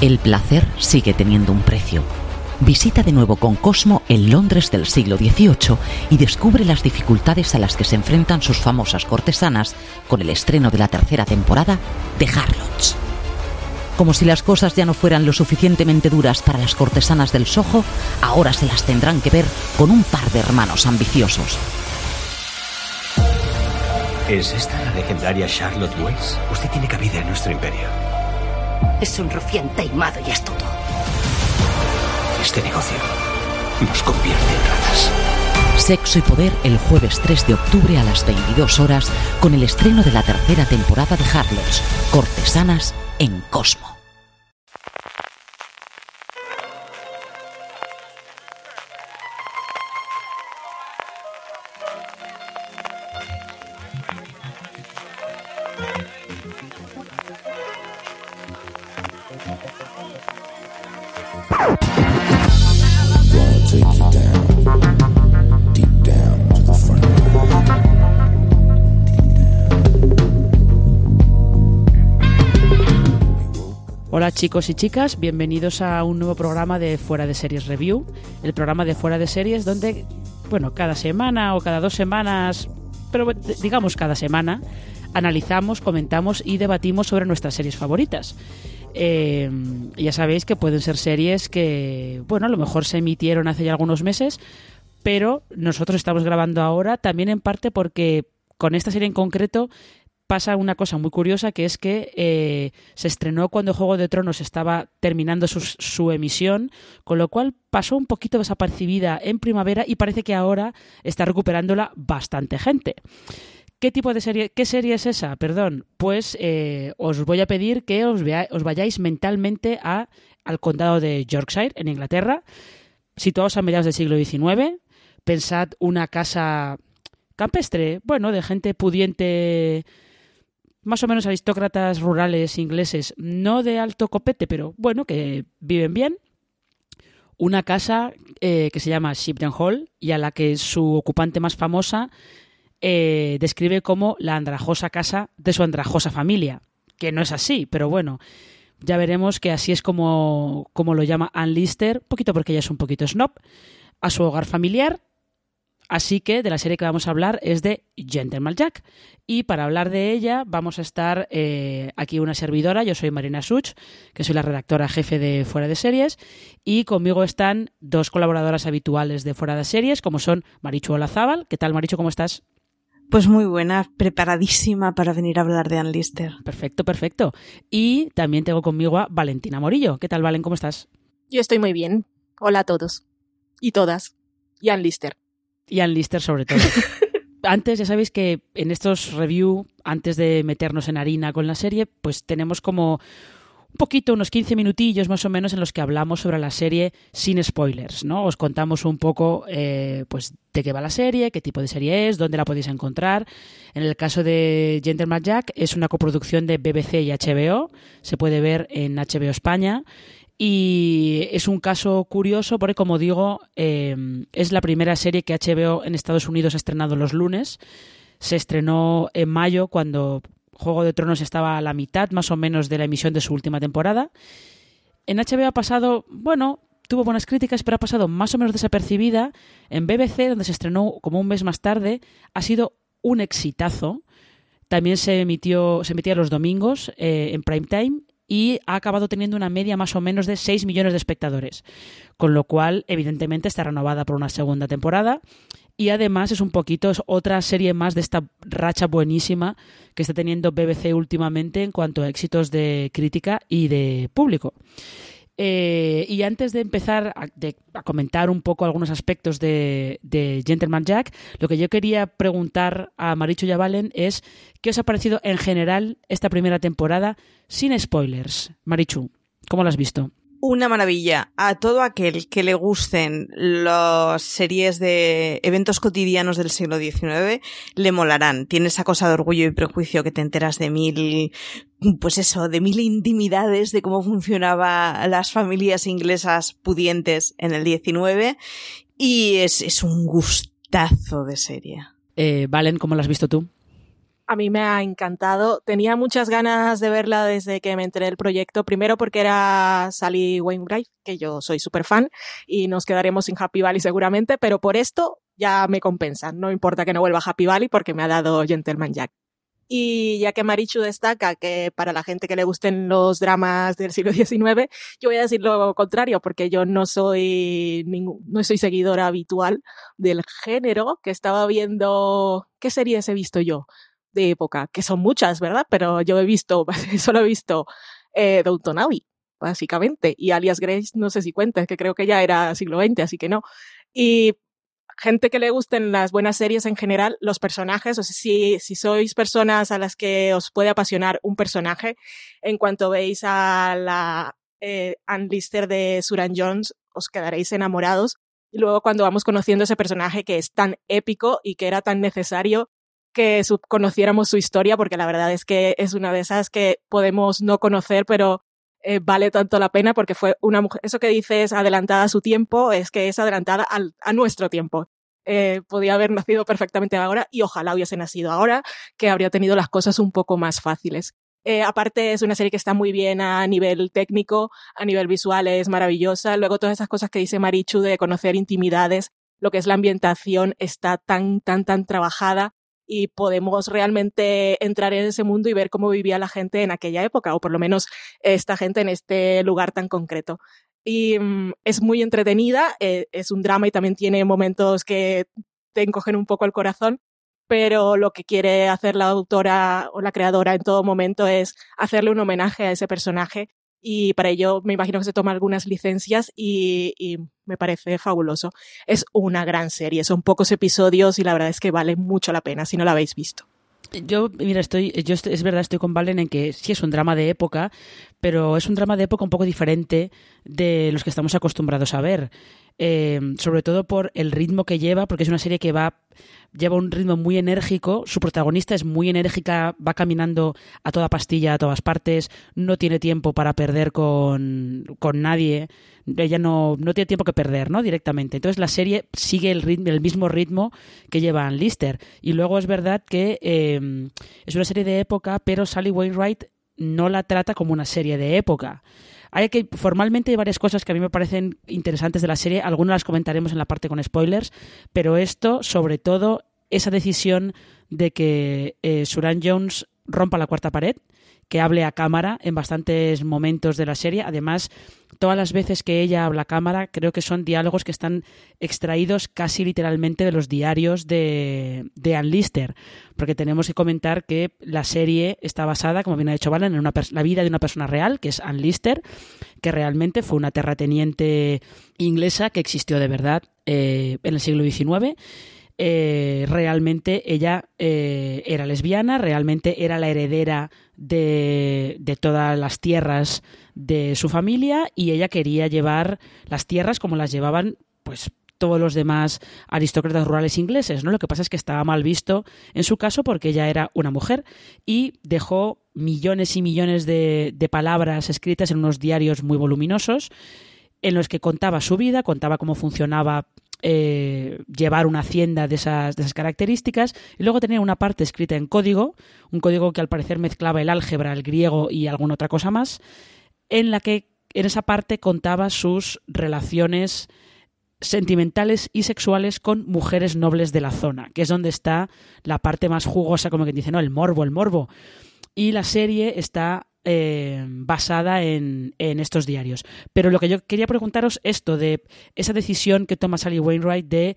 El placer sigue teniendo un precio. Visita de nuevo con Cosmo el Londres del siglo XVIII y descubre las dificultades a las que se enfrentan sus famosas cortesanas con el estreno de la tercera temporada de Harlots. Como si las cosas ya no fueran lo suficientemente duras para las cortesanas del Soho, ahora se las tendrán que ver con un par de hermanos ambiciosos. ¿Es esta la legendaria Charlotte Weiss? Usted tiene cabida en nuestro imperio. Es un rufián taimado y astuto. Este negocio nos convierte en ratas. Sexo y Poder el jueves 3 de octubre a las 22 horas con el estreno de la tercera temporada de Harlots, Cortesanas en Cosmo. Hola chicos y chicas, bienvenidos a un nuevo programa de Fuera de Series Review, el programa de Fuera de Series donde, bueno, cada semana o cada dos semanas, pero digamos cada semana, analizamos, comentamos y debatimos sobre nuestras series favoritas. Eh, ya sabéis que pueden ser series que, bueno, a lo mejor se emitieron hace ya algunos meses, pero nosotros estamos grabando ahora también en parte porque con esta serie en concreto pasa una cosa muy curiosa que es que eh, se estrenó cuando Juego de Tronos estaba terminando su, su emisión, con lo cual pasó un poquito desapercibida en primavera y parece que ahora está recuperándola bastante gente. ¿Qué tipo de serie, qué serie es esa? Perdón, pues eh, os voy a pedir que os, vayáis mentalmente a, al condado de Yorkshire, en Inglaterra, situados a mediados del siglo XIX. Pensad una casa campestre, bueno, de gente pudiente, más o menos aristócratas rurales ingleses, no de alto copete, pero bueno, que viven bien. Una casa eh, que se llama Shipton Hall y a la que su ocupante más famosa eh, describe como la andrajosa casa de su andrajosa familia, que no es así, pero bueno, ya veremos que así es como, como lo llama Ann Lister, poquito porque ella es un poquito snob, a su hogar familiar. Así que de la serie que vamos a hablar es de Gentleman Jack. Y para hablar de ella vamos a estar eh, aquí una servidora, yo soy Marina Such, que soy la redactora jefe de Fuera de Series, y conmigo están dos colaboradoras habituales de Fuera de Series, como son Marichu Olazábal. ¿Qué tal, Marichu? ¿Cómo estás? Pues muy buena, preparadísima para venir a hablar de Ann Lister. Perfecto, perfecto. Y también tengo conmigo a Valentina Morillo. ¿Qué tal, Valen? ¿Cómo estás? Yo estoy muy bien. Hola a todos. Y todas. Y Ann Lister. Y Ann Lister sobre todo. antes, ya sabéis que en estos review, antes de meternos en harina con la serie, pues tenemos como un poquito, unos 15 minutillos más o menos en los que hablamos sobre la serie sin spoilers, ¿no? Os contamos un poco, eh, pues, de qué va la serie, qué tipo de serie es, dónde la podéis encontrar. En el caso de Gentleman Jack, es una coproducción de BBC y HBO, se puede ver en HBO España. Y es un caso curioso porque, como digo, eh, es la primera serie que HBO en Estados Unidos ha estrenado los lunes. Se estrenó en mayo cuando Juego de Tronos estaba a la mitad más o menos de la emisión de su última temporada. En HBO ha pasado, bueno, tuvo buenas críticas, pero ha pasado más o menos desapercibida. En BBC, donde se estrenó como un mes más tarde, ha sido un exitazo. También se emitió, se emitía los domingos eh, en prime time y ha acabado teniendo una media más o menos de 6 millones de espectadores. Con lo cual, evidentemente, está renovada por una segunda temporada. Y además es un poquito, es otra serie más de esta racha buenísima que está teniendo BBC últimamente en cuanto a éxitos de crítica y de público. Eh, y antes de empezar a, comentar un poco algunos aspectos de, Gentleman Jack, lo que yo quería preguntar a Marichu y es ¿qué os ha parecido en general esta primera temporada sin spoilers? Marichu, ¿cómo lo has visto? Una maravilla. A todo aquel que le gusten las series de eventos cotidianos del siglo XIX, le molarán. Tiene esa cosa de orgullo y prejuicio que te enteras de mil, pues eso, de mil intimidades de cómo funcionaban las familias inglesas pudientes en el XIX. Y es, es un gustazo de serie. Eh, Valen, ¿cómo lo has visto tú? A mí me ha encantado. Tenía muchas ganas de verla desde que me enteré del proyecto. Primero porque era Sally Wainwright, que yo soy súper fan, y nos quedaremos sin Happy Valley seguramente, pero por esto ya me compensa. No importa que no vuelva Happy Valley porque me ha dado Gentleman Jack. Y ya que Marichu destaca que para la gente que le gusten los dramas del siglo XIX, yo voy a decir lo contrario, porque yo no soy ningún, no soy seguidora habitual del género, que estaba viendo, ¿qué series he visto yo? De época, que son muchas, ¿verdad? Pero yo he visto, solo he visto eh, Downton Abbey, básicamente, y Alias Grace no sé si cuenta, que creo que ya era siglo XX, así que no. Y gente que le gusten las buenas series en general, los personajes, o si, si sois personas a las que os puede apasionar un personaje, en cuanto veis a la eh, Ann Lister de Suran Jones, os quedaréis enamorados. Y luego cuando vamos conociendo ese personaje que es tan épico y que era tan necesario que conociéramos su historia, porque la verdad es que es una de esas que podemos no conocer, pero eh, vale tanto la pena porque fue una mujer, eso que dices adelantada a su tiempo, es que es adelantada al, a nuestro tiempo. Eh, podía haber nacido perfectamente ahora y ojalá hubiese nacido ahora, que habría tenido las cosas un poco más fáciles. Eh, aparte es una serie que está muy bien a nivel técnico, a nivel visual es maravillosa. Luego todas esas cosas que dice Marichu de conocer intimidades, lo que es la ambientación está tan, tan, tan trabajada y podemos realmente entrar en ese mundo y ver cómo vivía la gente en aquella época, o por lo menos esta gente en este lugar tan concreto. Y mm, es muy entretenida, eh, es un drama y también tiene momentos que te encogen un poco el corazón, pero lo que quiere hacer la autora o la creadora en todo momento es hacerle un homenaje a ese personaje y para ello me imagino que se toma algunas licencias y, me parece fabuloso. Es una gran serie, son pocos episodios y la verdad es que vale mucho la pena si no la habéis visto. Yo, mira, estoy, yo es verdad, estoy con Valen en que sí es un drama de época, pero es un drama de época un poco diferente de los que estamos acostumbrados a ver. Eh, sobre todo por el ritmo que lleva, porque es una serie que va lleva un ritmo muy enérgico, su protagonista es muy enérgica, va caminando a toda pastilla, a todas partes, no tiene tiempo para perder con, con nadie, ella no, no tiene tiempo que perder, ¿no? Directamente. Entonces la serie sigue el, ritmo, el mismo ritmo que lleva Ann Lister. Y luego es verdad que eh, es una serie de época, pero Sally Wainwright no la trata como una serie de época. Hay que formalmente hay varias cosas que a mí me parecen interesantes de la serie, algunas las comentaremos en la parte con spoilers, pero esto, sobre todo, esa decisión de que eh, Suran Jones rompa la cuarta pared, que hable a cámara en bastantes momentos de la serie. Además, todas las veces que ella habla a cámara, creo que son diálogos que están extraídos casi literalmente de los diarios de, de Ann Lister. Porque tenemos que comentar que la serie está basada, como bien ha dicho Valen, en una la vida de una persona real, que es Ann Lister, que realmente fue una terrateniente inglesa que existió de verdad eh, en el siglo XIX. Eh, realmente ella eh, era lesbiana, realmente era la heredera de, de, todas las tierras de su familia y ella quería llevar las tierras como las llevaban pues todos los demás aristócratas rurales ingleses, ¿no? Lo que pasa es que estaba mal visto en su caso porque ella era una mujer y dejó millones y millones de, de palabras escritas en unos diarios muy voluminosos en los que contaba su vida, contaba cómo funcionaba eh, llevar una hacienda de esas, de esas características y luego tenía una parte escrita en código, un código que al parecer mezclaba el álgebra, el griego y alguna otra cosa más, en la que en esa parte contaba sus relaciones sentimentales y sexuales con mujeres nobles de la zona, que es donde está la parte más jugosa, como que dice, no, el morbo, el morbo. Y la serie está eh, basada en, en, estos diarios. Pero lo que yo quería preguntaros esto de esa decisión que toma Sally Wainwright de,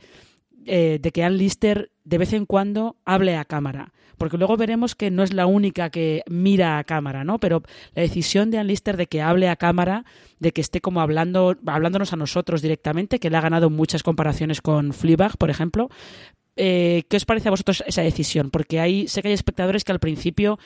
eh, de que Ann Lister de vez en cuando hable a cámara. Porque luego veremos que no es la única que mira a cámara, ¿no? Pero la decisión de Ann Lister de que hable a cámara, de que esté como hablando, hablándonos a nosotros directamente, que le ha ganado muchas comparaciones con Fleabag, por ejemplo, eh, ¿qué os parece a vosotros esa decisión? Porque hay, sé que hay espectadores que al principio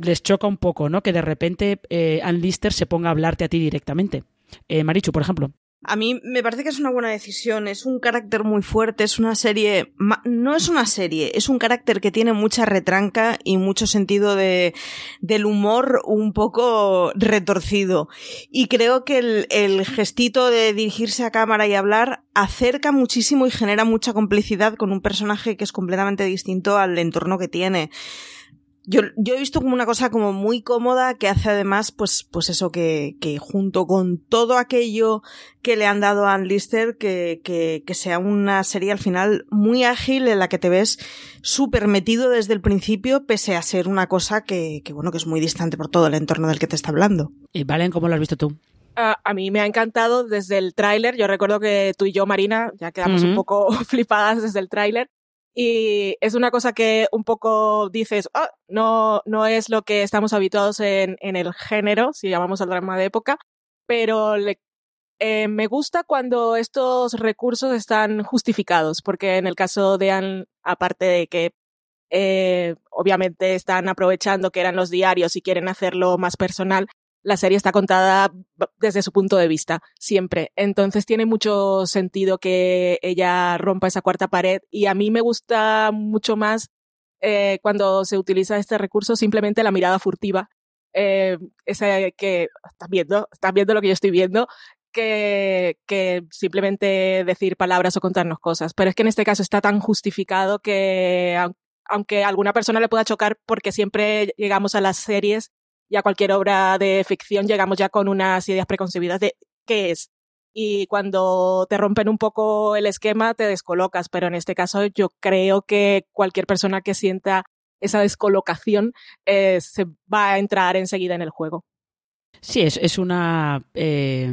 les choca un poco, ¿no? Que de repente eh, Ann Lister se ponga a hablarte a ti directamente. Eh, Marichu, por ejemplo. A mí me parece que es una buena decisión, es un carácter muy fuerte, es una serie, no es una serie, es un carácter que tiene mucha retranca y mucho sentido de, del humor un poco retorcido. Y creo que el, el gestito de dirigirse a cámara y hablar acerca muchísimo y genera mucha complicidad con un personaje que es completamente distinto al entorno que tiene. Yo, yo, he visto como una cosa como muy cómoda que hace además, pues, pues eso, que, que junto con todo aquello que le han dado a Ann Lister, que, que, que sea una serie al final muy ágil en la que te ves súper metido desde el principio, pese a ser una cosa que, que, bueno, que es muy distante por todo el entorno del que te está hablando. Y Valen, ¿cómo lo has visto tú? Uh, a mí me ha encantado desde el tráiler. Yo recuerdo que tú y yo, Marina, ya quedamos uh -huh. un poco flipadas desde el tráiler. Y es una cosa que un poco dices, oh, no, no es lo que estamos habituados en, en el género, si llamamos al drama de época, pero le, eh, me gusta cuando estos recursos están justificados, porque en el caso de Anne, aparte de que eh, obviamente están aprovechando que eran los diarios y quieren hacerlo más personal, la serie está contada desde su punto de vista, siempre. Entonces tiene mucho sentido que ella rompa esa cuarta pared y a mí me gusta mucho más eh, cuando se utiliza este recurso simplemente la mirada furtiva. Eh, esa que estás viendo, estás viendo lo que yo estoy viendo, que, simplemente decir palabras o contarnos cosas. Pero es que en este caso está tan justificado que aunque a alguna persona le pueda chocar porque siempre llegamos a las series y a cualquier obra de ficción llegamos ya con unas ideas preconcebidas de qué es. Y cuando te rompen un poco el esquema, te descolocas. Pero en este caso, yo creo que cualquier persona que sienta esa descolocación eh, se va a entrar enseguida en el juego. Sí, es, es una. Eh,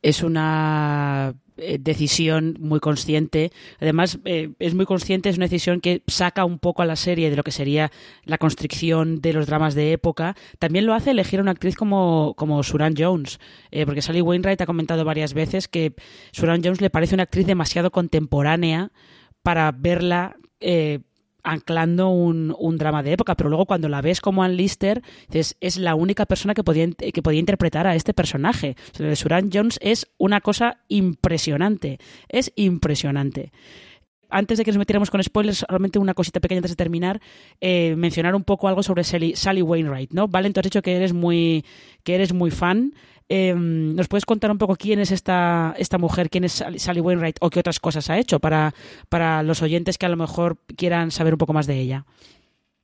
es una decisión muy consciente. Además, eh, es muy consciente, es una decisión que saca un poco a la serie de lo que sería la constricción de los dramas de época. También lo hace elegir a una actriz como, como Suran Jones, eh, porque Sally Wainwright ha comentado varias veces que Suran Jones le parece una actriz demasiado contemporánea para verla eh, anclando un, un, drama de época, pero luego cuando la ves como Ann Lister, dices, es la única persona que podía, que podía interpretar a este personaje. O Suran Jones es una cosa impresionante, es impresionante. Antes de que nos metiéramos con spoilers, solamente una cosita pequeña antes de terminar, eh, mencionar un poco algo sobre Sally, Sally Wainwright, ¿no? Valen, tú has dicho que eres muy, que eres muy fan. Eh, ¿Nos puedes contar un poco quién es esta, esta mujer, quién es Sally Wainwright o qué otras cosas ha hecho para, para los oyentes que a lo mejor quieran saber un poco más de ella?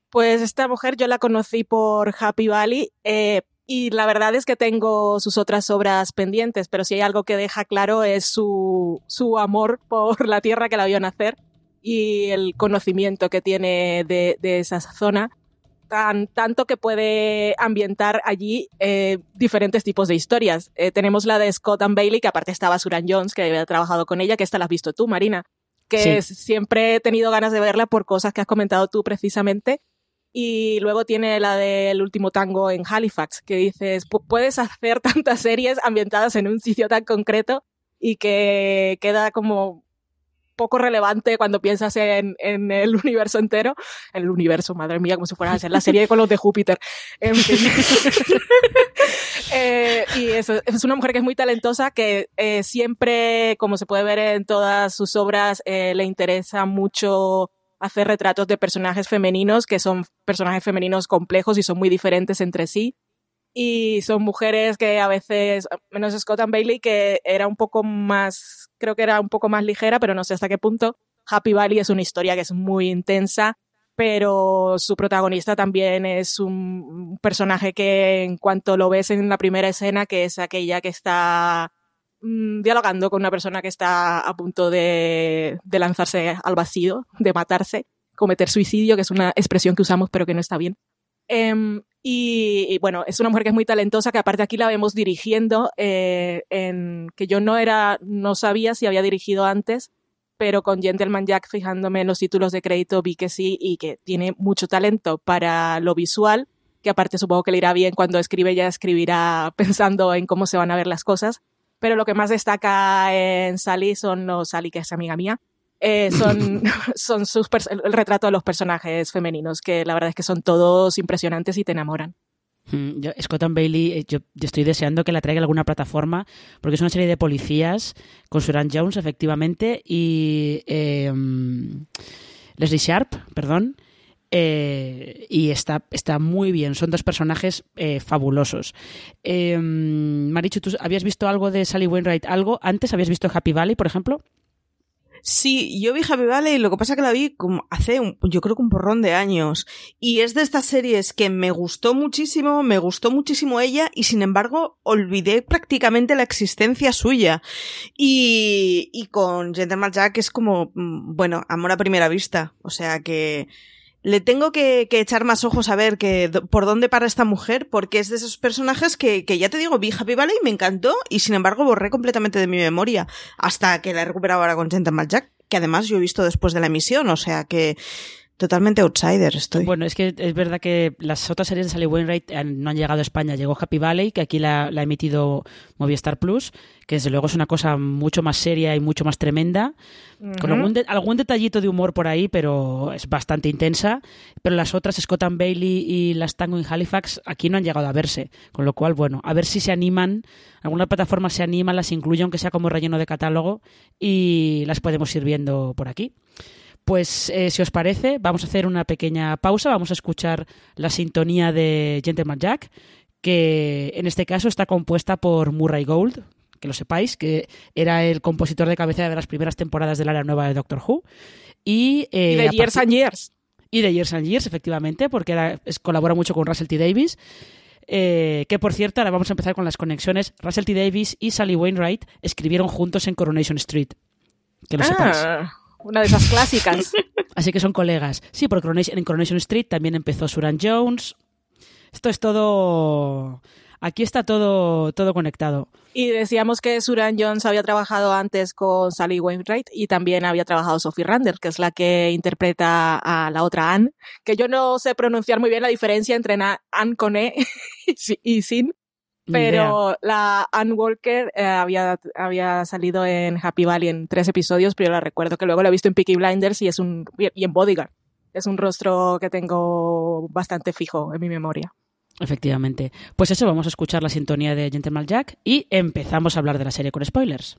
Pues esta mujer yo la conocí por Happy Valley eh, y la verdad es que tengo sus otras obras pendientes, pero si hay algo que deja claro es su, su amor por la tierra que la vio nacer y el conocimiento que tiene de esa zona tan, tanto que puede ambientar allí eh, diferentes tipos de historias. Eh, tenemos la de Scott and Bailey, que aparte estaba Suran Jones, que había trabajado con ella, que esta la has visto tú, Marina, que sí. siempre he tenido ganas de verla por cosas que has comentado tú precisamente. Y luego tiene la del último tango en Halifax, que dices, puedes hacer tantas series ambientadas en un sitio tan concreto y que queda como poco relevante cuando piensas en, en, el universo entero. En el universo, madre mía, como si fuera a la serie con los de Júpiter. En fin. eh, y eso, es una mujer que es muy talentosa, que eh, siempre, como se puede ver en todas sus obras, eh, le interesa mucho hacer retratos de personajes femeninos, que son personajes femeninos complejos y son muy diferentes entre sí y son mujeres que a veces, menos Scott and Bailey, que era un poco más, creo que era un poco más ligera, pero no sé hasta qué punto. Happy Valley es una historia que es muy intensa, pero su protagonista también es un personaje que en cuanto lo ves en la primera escena, que es aquella que está mmm, dialogando con una persona que está a punto de, lanzarse al vacío, de matarse, cometer suicidio, que es una expresión que usamos pero que no está bien. Um, Y, bueno, es una mujer que es muy talentosa, que aparte aquí la vemos dirigiendo, eh, en, que yo no era, no sabía si había dirigido antes, pero con Gentleman Jack fijándome en los títulos de crédito vi que sí y que tiene mucho talento para lo visual, que aparte supongo que le irá bien cuando escribe, ya escribirá pensando en cómo se van a ver las cosas. Pero lo que más destaca en Sally son los Sally, que es amiga mía, eh, son, son sus el retrato de los personajes femeninos, que la verdad es que son todos impresionantes y te enamoran. Mm, yo, Scott and Bailey, eh, yo, estoy deseando que la traiga a alguna plataforma, porque es una serie de policías con Suran Jones, efectivamente, y eh, Leslie Sharp, perdón. Eh, y está, está muy bien, son dos personajes eh, fabulosos. Eh, Marichu, ¿tú habías visto algo de Sally Wainwright? ¿Algo? ¿Antes habías visto Happy Valley, por ejemplo? Sí, yo vi Happy Valley, lo que pasa que la vi como hace, un, yo creo que un porrón de años. Y es de estas series que me gustó muchísimo, me gustó muchísimo ella, y sin embargo olvidé prácticamente la existencia suya. Y, y con Gentleman Jack es como, bueno, amor a primera vista. O sea que le tengo que, que, echar más ojos a ver que, por dónde para esta mujer, porque es de esos personajes que, que, ya te digo, vi Happy Valley me encantó, y sin embargo borré completamente de mi memoria, hasta que la he recuperado ahora con Gentleman Jack, que además yo he visto después de la emisión, o sea que totalmente outsider estoy. Bueno, es que es verdad que las otras series de Sally Wainwright no han llegado a España. Llegó Happy Valley, que aquí la, la ha emitido Movistar Plus, que desde luego es una cosa mucho más seria y mucho más tremenda, uh -huh. con algún, de, algún, detallito de humor por ahí, pero es bastante intensa. Pero las otras, Scott and Bailey y las Tango en Halifax, aquí no han llegado a verse. Con lo cual, bueno, a ver si se animan, alguna plataforma se anima, las incluye, aunque sea como relleno de catálogo, y las podemos ir viendo por aquí. Pues eh, si os parece, vamos a hacer una pequeña pausa, vamos a escuchar la sintonía de Gentleman Jack, que en este caso está compuesta por Murray Gold, que lo sepáis, que era el compositor de cabecera de las primeras temporadas del área nueva de Doctor Who. Y, eh, y de Years and Years. Y de Years and Years, efectivamente, porque era, es, colabora mucho con Russell T. Davis. Eh, que por cierto, ahora vamos a empezar con las conexiones. Russell T. Davis y Sally Wainwright escribieron juntos en Coronation Street. Que lo ah. sepáis. Una de esas clásicas. Así que son colegas. Sí, porque en Coronation Street también empezó Suran Jones. Esto es todo. Aquí está todo, todo conectado. Y decíamos que Suran Jones había trabajado antes con Sally Wainwright y también había trabajado Sophie Randall, que es la que interpreta a la otra Anne. Que yo no sé pronunciar muy bien la diferencia entre Anne con E y sin. Pero la Ann Walker eh, había, había salido en Happy Valley en tres episodios, pero yo la recuerdo que luego la he visto en Peaky Blinders y es un y en Bodyguard. Es un rostro que tengo bastante fijo en mi memoria. Efectivamente. Pues eso, vamos a escuchar la sintonía de Gentleman Jack y empezamos a hablar de la serie con spoilers.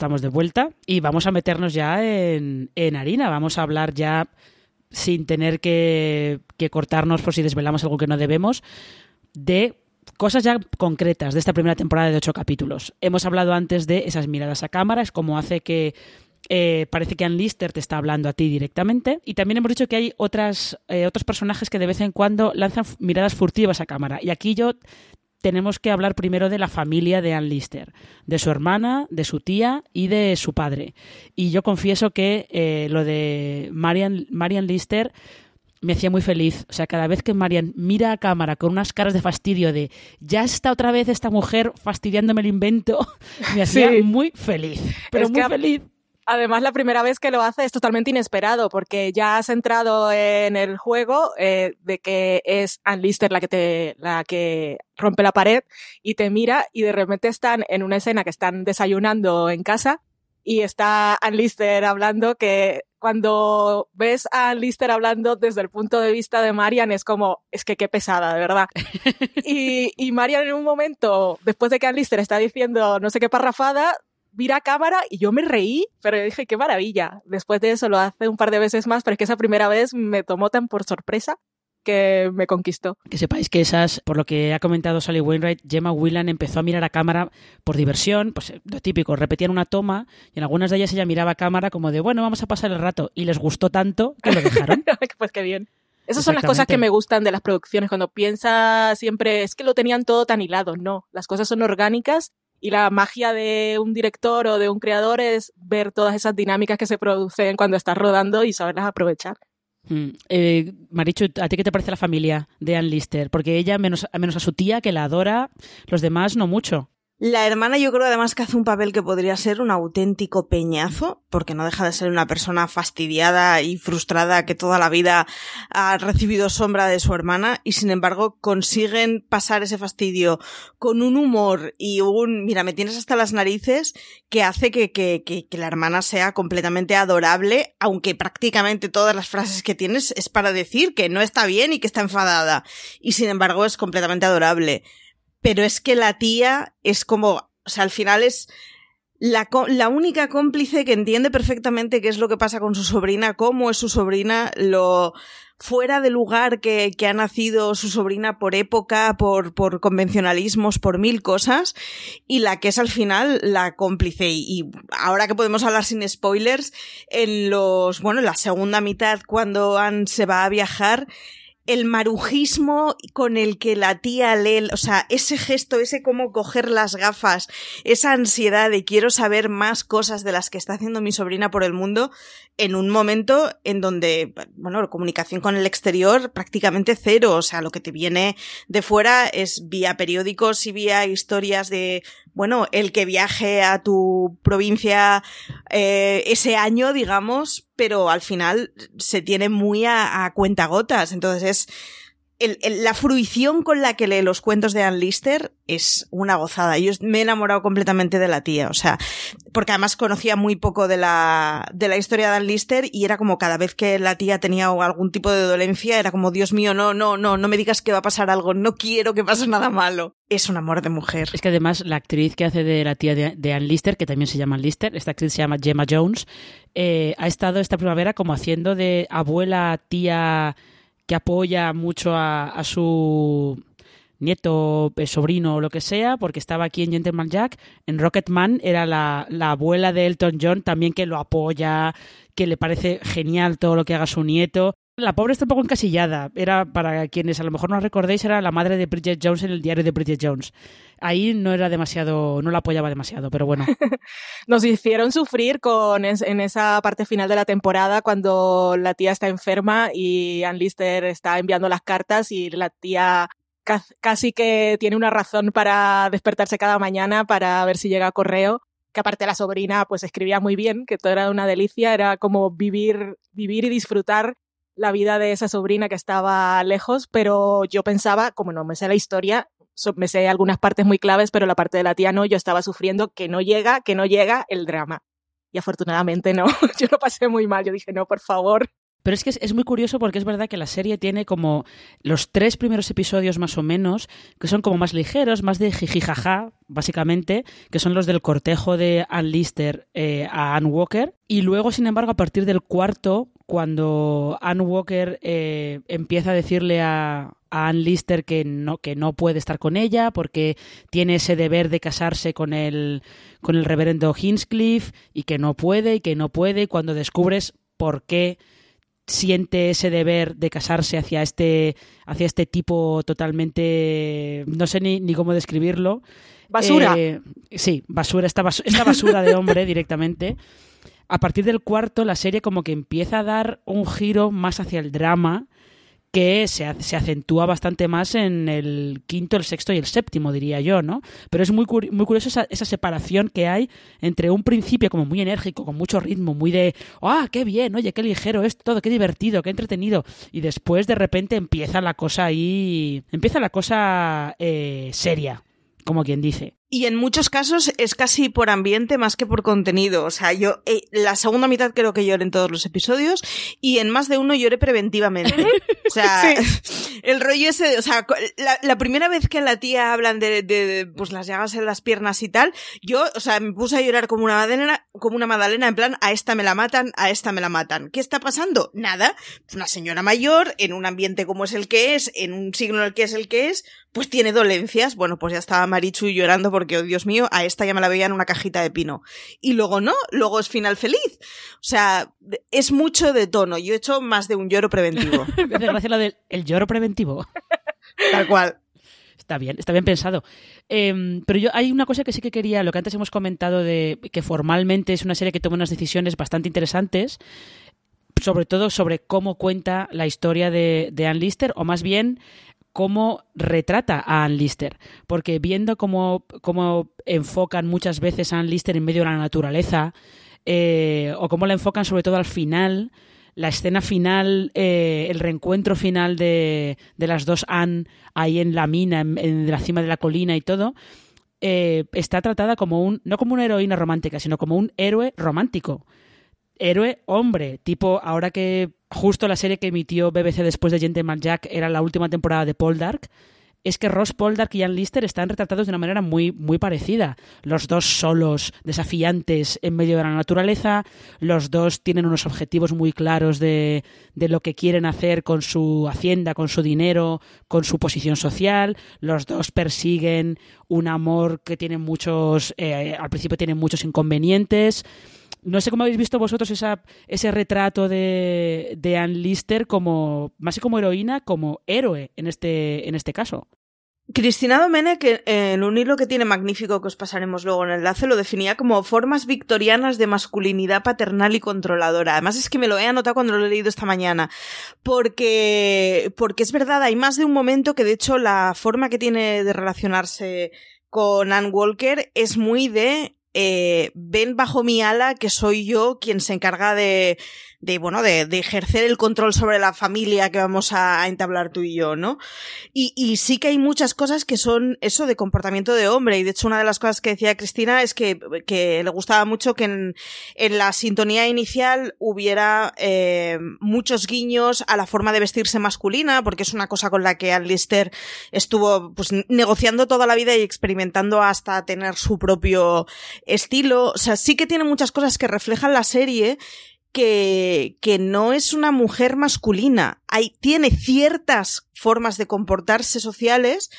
Estamos de vuelta y vamos a meternos ya en, en harina. Vamos a hablar ya sin tener que, que, cortarnos por si desvelamos algo que no debemos, de cosas ya concretas de esta primera temporada de ocho capítulos. Hemos hablado antes de esas miradas a cámara, es como hace que eh, parece que Ann Lister te está hablando a ti directamente. Y también hemos dicho que hay otras, eh, otros personajes que de vez en cuando lanzan miradas furtivas a cámara. Y aquí yo tenemos que hablar primero de la familia de Ann Lister, de su hermana, de su tía y de su padre. Y yo confieso que eh, lo de Marian, Marian Lister me hacía muy feliz. O sea, cada vez que Marian mira a cámara con unas caras de fastidio de ya está otra vez esta mujer fastidiándome el invento, me hacía sí. muy feliz. Pero es muy feliz. Además, la primera vez que lo hace es totalmente inesperado, porque ya has entrado en el juego eh, de que es Ann Lister la que te, la que rompe la pared y te mira y de repente están en una escena que están desayunando en casa y está Ann Lister hablando que cuando ves a Ann Lister hablando desde el punto de vista de Marian es como, es que qué pesada, de verdad. y, y Marian en un momento, después de que Ann Lister está diciendo no sé qué parrafada, a cámara y yo me reí, pero yo dije, qué maravilla. Después de eso lo hace un par de veces más, pero es que esa primera vez me tomó tan por sorpresa que me conquistó. Que sepáis que esas, por lo que ha comentado Sally Wainwright, Gemma Whelan empezó a mirar a cámara por diversión, pues lo típico, repetían una toma y en algunas de ellas ella miraba a cámara como de, bueno, vamos a pasar el rato y les gustó tanto que lo dejaron. pues qué bien. Esas son las cosas que me gustan de las producciones, cuando piensa siempre, es que lo tenían todo tan hilado, no, las cosas son orgánicas y la magia de un director o de un creador es ver todas esas dinámicas que se producen cuando estás rodando y saberlas aprovechar. Mm. Eh, Marichu, ¿a ti qué te parece la familia de Ann Lister? Porque ella, menos, menos a su tía, que la adora, los demás no mucho. La hermana yo creo además que hace un papel que podría ser un auténtico peñazo, porque no deja de ser una persona fastidiada y frustrada que toda la vida ha recibido sombra de su hermana y sin embargo consiguen pasar ese fastidio con un humor y un, mira, me tienes hasta las narices que hace que, que, que, que la hermana sea completamente adorable, aunque prácticamente todas las frases que tienes es para decir que no está bien y que está enfadada. Y sin embargo es completamente adorable pero es que la tía es como, o sea, al final es la, la, única cómplice que entiende perfectamente qué es lo que pasa con su sobrina, cómo es su sobrina, lo fuera de lugar que, que ha nacido su sobrina por época, por, por convencionalismos, por mil cosas, y la que es al final la cómplice. Y, y ahora que podemos hablar sin spoilers, en los, bueno, en la segunda mitad, cuando Anne se va a viajar, el marujismo con el que la tía lee, o sea, ese gesto, ese cómo coger las gafas, esa ansiedad de quiero saber más cosas de las que está haciendo mi sobrina por el mundo, en un momento en donde, bueno, comunicación con el exterior prácticamente cero, o sea, lo que te viene de fuera es vía periódicos y vía historias de, bueno, el que viaje a tu provincia eh, ese año, digamos, pero al final se tiene muy a, a cuentagotas, entonces la fruición con la que lee los cuentos de Anne Lister es una gozada. Yo me he enamorado completamente de la tía, o sea, porque además conocía muy poco de la, de la historia de Anne Lister y era como cada vez que la tía tenía algún tipo de dolencia, era como, Dios mío, no, no, no, no me digas que va a pasar algo, no quiero que pase nada malo. Es un amor de mujer. Es que además la actriz que hace de la tía de, de Anne Lister, que también se llama Anne Lister, esta actriz se llama Gemma Jones, eh, ha estado esta primavera como haciendo de abuela, tía, que apoya mucho a, su nieto, eh, sobrino o lo que sea, porque estaba aquí en Gentleman Jack. En Rocketman era la, abuela de Elton John también que lo apoya, que le parece genial todo lo que haga su nieto. La pobre está un poco encasillada. Era, para quienes a lo mejor no recordéis, era la madre de Bridget Jones en el diario de Bridget Jones. Ahí no era demasiado, no la apoyaba demasiado, pero bueno. Nos hicieron sufrir con en esa parte final de la temporada cuando la tía está enferma y Ann Lister está enviando las cartas y la tía casi que tiene una razón para despertarse cada mañana para ver si llega correo que aparte la sobrina pues escribía muy bien, que todo era una delicia, era como vivir, vivir y disfrutar la vida de esa sobrina que estaba lejos, pero yo pensaba, como no me sé la historia, me sé algunas partes muy claves, pero la parte de la tía no, yo estaba sufriendo que no llega, que no llega el drama. Y afortunadamente no, yo lo pasé muy mal, yo dije, no, por favor, pero es que es, muy curioso porque es verdad que la serie tiene como los tres primeros episodios más o menos, que son como más ligeros, más de jijijaja, básicamente, que son los del cortejo de Ann Lister eh, a Ann Walker. Y luego, sin embargo, a partir del cuarto, cuando Ann Walker eh, empieza a decirle a, a Ann Lister que no, que no puede estar con ella porque tiene ese deber de casarse con el, con el reverendo Hinchcliffe y que no puede y que no puede, y cuando descubres por qué siente ese deber de casarse hacia este, hacia este tipo totalmente, no sé ni, ni cómo describirlo. Basura. Eh, sí, basura, esta, basura, esta basura de hombre directamente. A partir del cuarto, la serie como que empieza a dar un giro más hacia el drama que se, se, acentúa bastante más en el quinto, el sexto y el séptimo, diría yo, ¿no? Pero es muy, muy curioso esa, esa, separación que hay entre un principio como muy enérgico, con mucho ritmo, muy de, ¡ah, qué bien! Oye, qué ligero es todo, qué divertido, qué entretenido. Y después de repente empieza la cosa ahí, empieza la cosa eh, seria, como quien dice. Y en muchos casos es casi por ambiente más que por contenido. O sea, yo eh, la segunda mitad creo que lloré en todos los episodios y en más de uno lloré preventivamente. O sea, el rollo ese, o sea, la, la, primera vez que a la tía hablan de, de, de, pues las llagas en las piernas y tal, yo, o sea, me puse a llorar como una madalena, como una madalena, en plan, a esta me la matan, a esta me la matan. ¿Qué está pasando? Nada. Una señora mayor, en un ambiente como es el que es, en un signo en el que es el que es, pues tiene dolencias. Bueno, pues ya estaba Marichu llorando porque, oh Dios mío, a esta ya me la veía en una cajita de pino. Y luego no, luego es final feliz. O sea, es mucho de tono. Yo he hecho más de un lloro preventivo. Me hace gracia lo del el lloro preventivo. Tal cual. Está bien, está bien pensado. Eh, pero yo hay una cosa que sí que quería, lo que antes hemos comentado de que formalmente es una serie que toma unas decisiones bastante interesantes, sobre todo sobre cómo cuenta la historia de, de Ann Lister, o más bien cómo retrata a Ann Lister, porque viendo cómo, cómo enfocan muchas veces a Ann Lister en medio de la naturaleza, eh, o cómo la enfocan sobre todo al final, la escena final, eh, el reencuentro final de, de, las dos Anne ahí en la mina, en, en la cima de la colina y todo, eh, está tratada como un, no como una heroína romántica, sino como un héroe romántico. Héroe hombre, tipo ahora que justo la serie que emitió BBC después de Gentleman Jack era la última temporada de Paul Dark, es que Ross Poldark y Ann Lister están retratados de una manera muy, muy parecida. Los dos solos, desafiantes en medio de la naturaleza, los dos tienen unos objetivos muy claros de, de lo que quieren hacer con su hacienda, con su dinero, con su posición social, los dos persiguen un amor que tiene muchos, eh, al principio tiene muchos inconvenientes. No sé cómo habéis visto vosotros esa, ese retrato de, de Ann Lister como, más que como heroína, como héroe en este, en este caso. Cristina Domenech, en un hilo que tiene magnífico que os pasaremos luego en el enlace, lo definía como formas victorianas de masculinidad paternal y controladora. Además es que me lo he anotado cuando lo he leído esta mañana. Porque, porque es verdad, hay más de un momento que de hecho la forma que tiene de relacionarse con Ann Walker es muy de eh, ven bajo mi ala que soy yo quien se encarga de, de bueno, de, de, ejercer el control sobre la familia que vamos a, a entablar tú y yo, ¿no? Y, y, sí que hay muchas cosas que son eso de comportamiento de hombre. Y de hecho, una de las cosas que decía Cristina es que, que le gustaba mucho que en, en la sintonía inicial hubiera eh, muchos guiños a la forma de vestirse masculina, porque es una cosa con la que Ann Lister estuvo pues negociando toda la vida y experimentando hasta tener su propio estilo. O sea, sí que tiene muchas cosas que reflejan la serie que, que no es una mujer masculina. Hay, tiene ciertas formas de comportarse sociales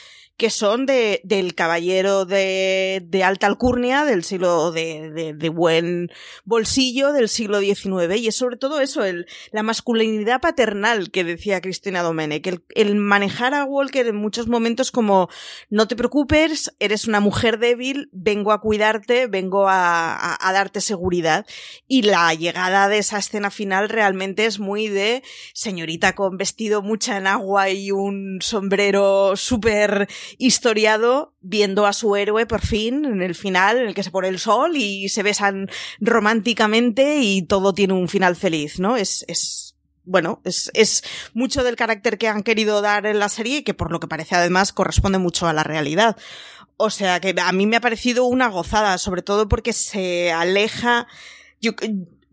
que son de, del caballero de, de, alta alcurnia del siglo de, de, de, buen bolsillo del siglo XIX y es sobre todo eso, el, la masculinidad paternal que decía Cristina Domenech, el, el manejar a Walker en muchos momentos como no te preocupes, eres una mujer débil, vengo a cuidarte, vengo a, a, a darte seguridad y la llegada de esa escena final realmente es muy de señorita con vestido mucha en agua y un sombrero súper historiado viendo a su héroe por fin en el final en el que se pone el sol y se besan románticamente y todo tiene un final feliz, ¿no? Es, es bueno, es, es mucho del carácter que han querido dar en la serie y que por lo que parece además corresponde mucho a la realidad. O sea que a mí me ha parecido una gozada, sobre todo porque se aleja. Yo,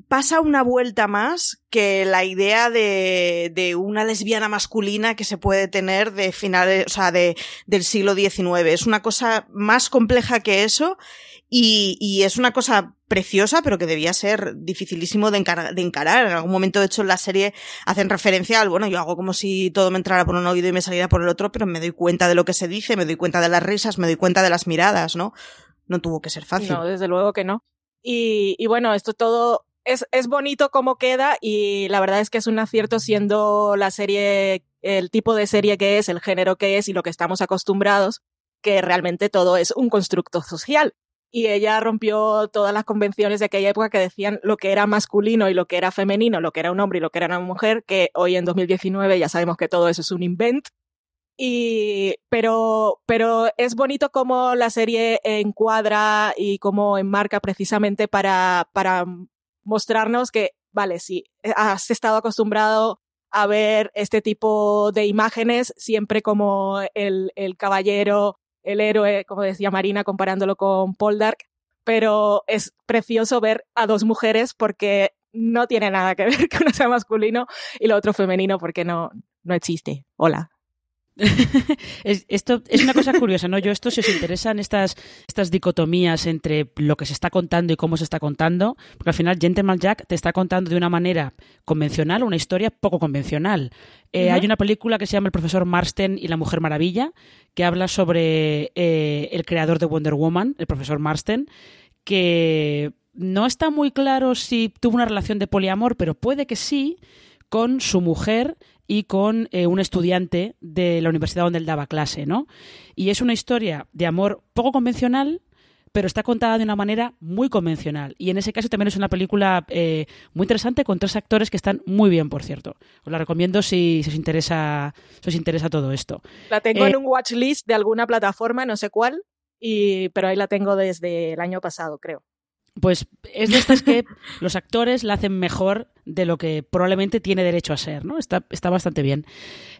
pasa una vuelta más que la idea de, de, una lesbiana masculina que se puede tener de finales, o sea, de, del siglo XIX. Es una cosa más compleja que eso y, y es una cosa preciosa, pero que debía ser dificilísimo de, encar de, encarar. En algún momento, de hecho, en la serie hacen referencia al, bueno, yo hago como si todo me entrara por un oído y me saliera por el otro, pero me doy cuenta de lo que se dice, me doy cuenta de las risas, me doy cuenta de las miradas, ¿no? No tuvo que ser fácil. No, desde luego que no. Y, y bueno, esto todo es, es bonito cómo queda y la verdad es que es un acierto siendo la serie, el tipo de serie que es, el género que es y lo que estamos acostumbrados, que realmente todo es un constructo social. Y ella rompió todas las convenciones de aquella época que decían lo que era masculino y lo que era femenino, lo que era un hombre y lo que era una mujer, que hoy en 2019 ya sabemos que todo eso es un invent. Y, pero, pero es bonito cómo la serie encuadra y cómo enmarca precisamente para, para mostrarnos que, vale, si has estado acostumbrado a ver este tipo de imágenes siempre como el, el caballero el héroe, como decía Marina, comparándolo con Poldark, pero es precioso ver a dos mujeres porque no tiene nada que ver que uno sea masculino y lo otro femenino porque no, no existe. Hola. esto es una cosa curiosa, ¿no? Yo esto, si os interesan estas, estas dicotomías entre lo que se está contando y cómo se está contando, porque al final Gentleman Jack te está contando de una manera convencional, una historia poco convencional. Eh, hay una película que se llama El profesor Marston y la Mujer Maravilla, que habla sobre eh, el creador de Wonder Woman, el profesor Marston, que no está muy claro si tuvo una relación de poliamor, pero puede que sí, con su mujer y con eh, un estudiante de la universidad donde él daba clase, ¿no? Y es una historia de amor poco convencional, pero está contada de una manera muy convencional. Y en ese caso también es una película eh, muy interesante con tres actores que están muy bien, por cierto. Os la recomiendo si, os, interesa, os interesa todo esto. La tengo Eh, en un watchlist de alguna plataforma, no sé cuál, y, pero ahí la tengo desde el año pasado, creo. Pues es de estas que los actores la hacen mejor de lo que probablemente tiene derecho a ser, ¿no? Está, está bastante bien.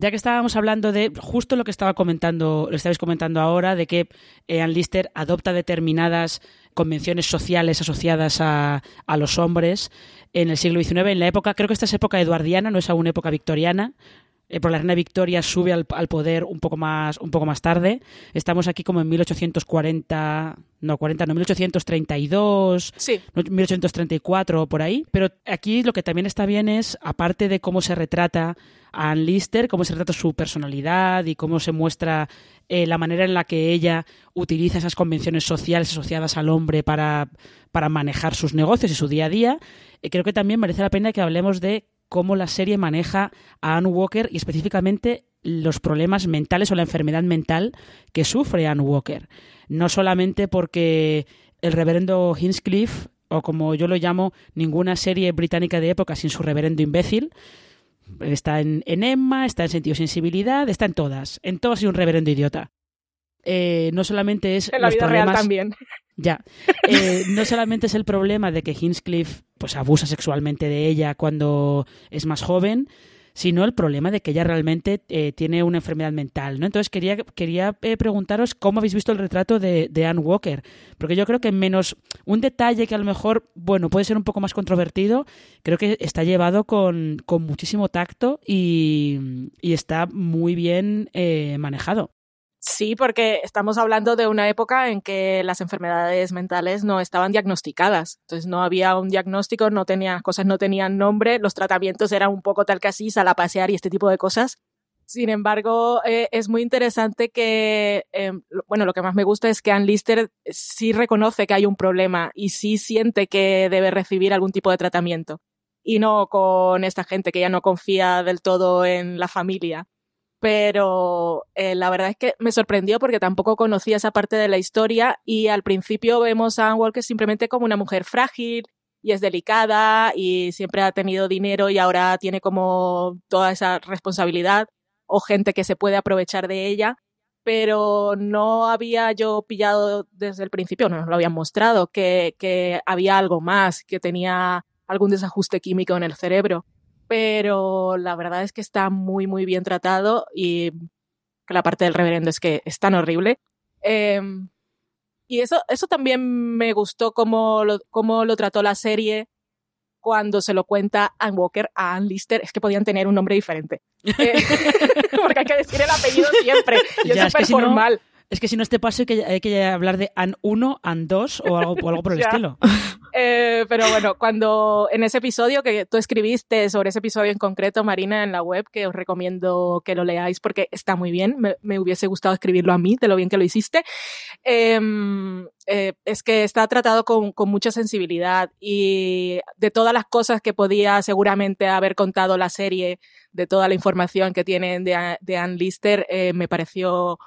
Ya que estábamos hablando de justo lo que estaba comentando, lo estabais comentando ahora, de que Ann Lister adopta determinadas convenciones sociales asociadas a, a los hombres en el siglo XIX, en la época, creo que esta es época eduardiana, no es aún época victoriana, eh, pero la reina Victoria sube al, al, poder un poco más un poco más tarde. Estamos aquí como en 1840, no 40, no 1832, sí. 1834 por ahí. Pero aquí lo que también está bien es, aparte de cómo se retrata a Ann Lister, cómo se retrata su personalidad y cómo se muestra eh, la manera en la que ella utiliza esas convenciones sociales asociadas al hombre para, para manejar sus negocios y su día a día. Eh, creo que también merece la pena que hablemos de cómo la serie maneja a Anne Walker y específicamente los problemas mentales o la enfermedad mental que sufre Anne Walker. No solamente porque el reverendo Hinchcliffe, o como yo lo llamo, ninguna serie británica de época sin su reverendo imbécil, está en, en Emma, está en Sentido Sensibilidad, está en todas. En todas hay un reverendo idiota. Eh, no solamente es en la los vida problemas, real también. Ya. Eh, no solamente es el problema de que Hinchcliffe pues, abusa sexualmente de ella cuando es más joven, sino el problema de que ella realmente eh, tiene una enfermedad mental. ¿no? Entonces quería, quería eh, preguntaros cómo habéis visto el retrato de, de Anne Walker, porque yo creo que menos un detalle que a lo mejor, bueno, puede ser un poco más controvertido, creo que está llevado con, con muchísimo tacto y, y, está muy bien eh, manejado. Sí, porque estamos hablando de una época en que las enfermedades mentales no estaban diagnosticadas. Entonces no había un diagnóstico, no tenían, cosas no tenían nombre, los tratamientos eran un poco tal que así, sal a pasear y este tipo de cosas. Sin embargo, eh, es muy interesante que, eh, bueno, lo que más me gusta es que Ann Lister sí reconoce que hay un problema y sí siente que debe recibir algún tipo de tratamiento. Y no con esta gente que ya no confía del todo en la familia pero eh, la verdad es que me sorprendió porque tampoco conocía esa parte de la historia y al principio vemos a Anne Walker simplemente como una mujer frágil y es delicada y siempre ha tenido dinero y ahora tiene como toda esa responsabilidad o gente que se puede aprovechar de ella, pero no había yo pillado desde el principio, no nos lo habían mostrado, que, que había algo más, que tenía algún desajuste químico en el cerebro pero la verdad es que está muy, muy bien tratado y la parte del reverendo es que es tan horrible. Eh, y eso, eso también me gustó cómo lo, cómo lo trató la serie cuando se lo cuenta Ann Walker a Ann Lister. Es que podían tener un nombre diferente. Eh, porque hay que decir el apellido siempre. Y ya, es súper es que si formal. No... Es que si no este paso hay que, hay que hablar de AN 1, AN 2 o algo, o algo por el estilo. Eh, pero bueno, cuando en ese episodio que tú escribiste sobre ese episodio en concreto, Marina, en la web, que os recomiendo que lo leáis porque está muy bien, me, me hubiese gustado escribirlo a mí, de lo bien que lo hiciste, eh, eh, es que está tratado con, con, mucha sensibilidad y de todas las cosas que podía seguramente haber contado la serie, de toda la información que tienen de, de Ann Lister, eh, me pareció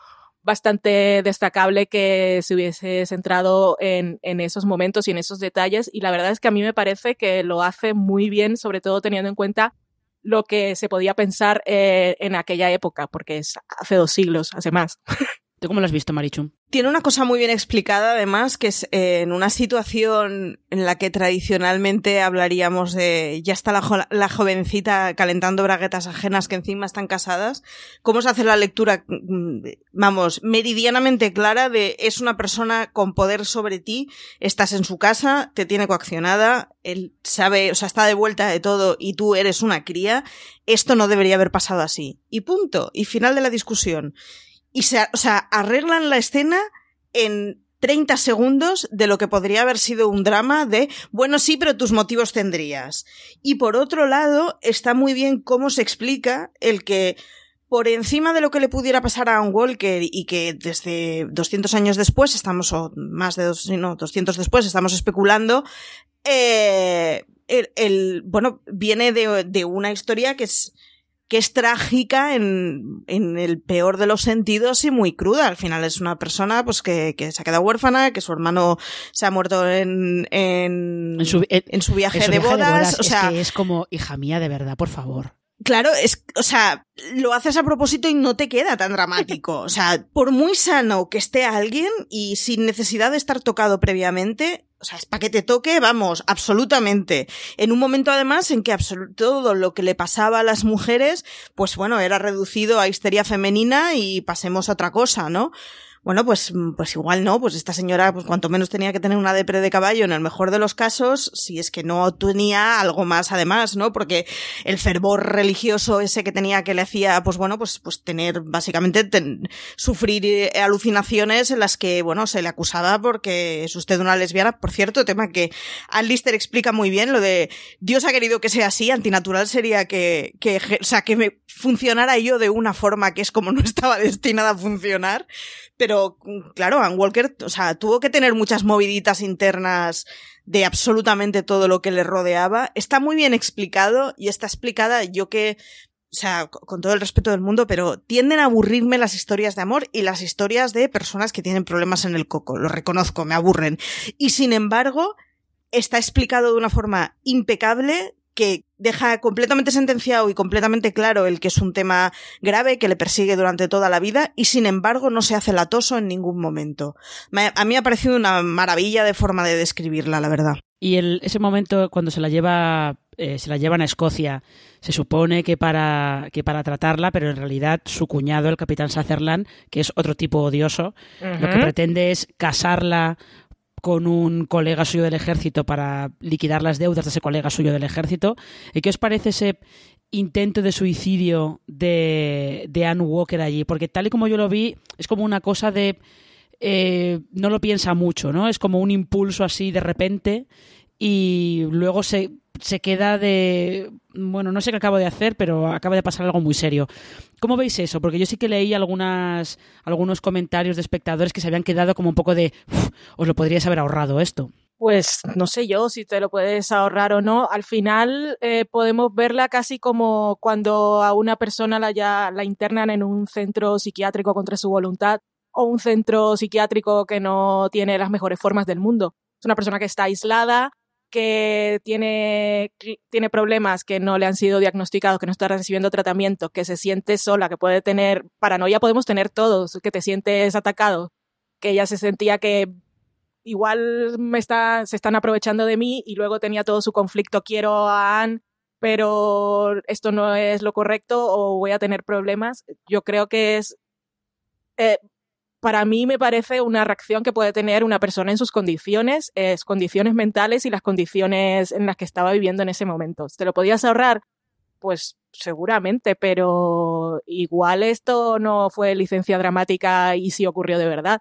bastante destacable que se hubiese centrado en, en, esos momentos y en esos detalles y la verdad es que a mí me parece que lo hace muy bien, sobre todo teniendo en cuenta lo que se podía pensar eh, en aquella época, porque es hace dos siglos, hace más. ¿Tú cómo lo has visto, Marichu? Tiene una cosa muy bien explicada, además, que es eh, en una situación en la que tradicionalmente hablaríamos de ya está la, la jovencita calentando braguetas ajenas que encima están casadas, cómo se hace la lectura, mm, vamos, meridianamente clara de es una persona con poder sobre ti, estás en su casa, te tiene coaccionada, él sabe, o sea, está de vuelta de todo y tú eres una cría, esto no debería haber pasado así. Y punto. Y final de la discusión y se, o sea, arreglan la escena en 30 segundos de lo que podría haber sido un drama de, bueno, sí, pero tus motivos tendrías. Y por otro lado, está muy bien cómo se explica el que por encima de lo que le pudiera pasar a un Walker y que desde 200 años después estamos, o más de dos, no, 200 después estamos especulando, eh, el, el- bueno, viene de, de una historia que es, que es trágica en, en el peor de los sentidos y muy cruda. Al final es una persona pues que, que se ha quedado huérfana, que su hermano se ha muerto en, en, En su, en- en su viaje, su de, viaje bodas. O es sea, que es como, hija mía, de verdad, por favor. Claro, es, o sea, lo haces a propósito y no te queda tan dramático. O sea, por muy sano que esté alguien y sin necesidad de estar tocado previamente, o sea, es para que te toque, vamos, absolutamente. En un momento además en que todo lo que le pasaba a las mujeres, pues bueno, era reducido a histeria femenina y pasemos a otra cosa, ¿no? Bueno, pues, mm, pues igual no, pues esta señora, pues cuanto menos tenía que tener una depre de caballo en el mejor de los casos, si es que no tenía algo más además, ¿no? Porque el fervor religioso ese que tenía que le hacía, pues bueno, pues, pues tener, básicamente, ten- sufrir eh, alucinaciones en las que, bueno, se le acusaba porque es usted una lesbiana. Por cierto, tema que Ann Lister explica muy bien, lo de Dios ha querido que sea así, antinatural sería que, que, o sea, que me funcionara yo de una forma que es como no estaba destinada a funcionar. Pero, mm, claro, Ann Walker, o sea, tuvo que tener muchas moviditas internas de absolutamente todo lo que le rodeaba. Está muy bien explicado y está explicada, yo que, o sea, co- con todo el respeto del mundo, pero tienden a aburrirme las historias de amor y las historias de personas que tienen problemas en el coco. Lo reconozco, me aburren. Y sin embargo, está explicado de una forma impecable que deja completamente sentenciado y completamente claro el que es un tema grave que le persigue durante toda la vida y sin embargo no se hace latoso en ningún momento. Me- a mí me ha parecido una maravilla de forma de describirla, la verdad. Y el, ese momento cuando se la lleva, eh, se la llevan a Escocia, se supone que para, que para tratarla, pero en realidad su cuñado, el capitán Sutherland, que es otro tipo odioso, lo que pretende es casarla con un colega suyo del ejército para liquidar las deudas de ese colega suyo del ejército. ¿Y qué os parece ese intento de suicidio de, de Anne Walker allí? Porque tal y como yo lo vi, es como una cosa de... eh, no lo piensa mucho, ¿no? Es como un impulso así de repente y luego se, se queda de... Bueno, no sé qué acabo de hacer, pero acaba de pasar algo muy serio. ¿Cómo veis eso? Porque yo sí que leí algunas, algunos comentarios de espectadores que se habían quedado como un poco de... "Uf, os lo podríais haber ahorrado esto. Pues no sé yo si te lo puedes ahorrar o no. Al final eh, podemos verla casi como cuando a una persona la, ya, la internan en un centro psiquiátrico contra su voluntad o un centro psiquiátrico que no tiene las mejores formas del mundo. Es una persona que está aislada, que tiene, tiene problemas que no le han sido diagnosticados, que no está recibiendo tratamiento, que se siente sola, que puede tener paranoia, podemos tener todos, que te sientes atacado, que ella se sentía que igual me está, se están aprovechando de mí y luego tenía todo su conflicto, quiero a Anne, pero esto no es lo correcto o voy a tener problemas. Yo creo que es, eh, para mí me parece una reacción que puede tener una persona en sus condiciones, es condiciones mentales y las condiciones en las que estaba viviendo en ese momento. ¿Te lo podías ahorrar? Pues seguramente, pero igual esto no fue licencia dramática y sí ocurrió de verdad.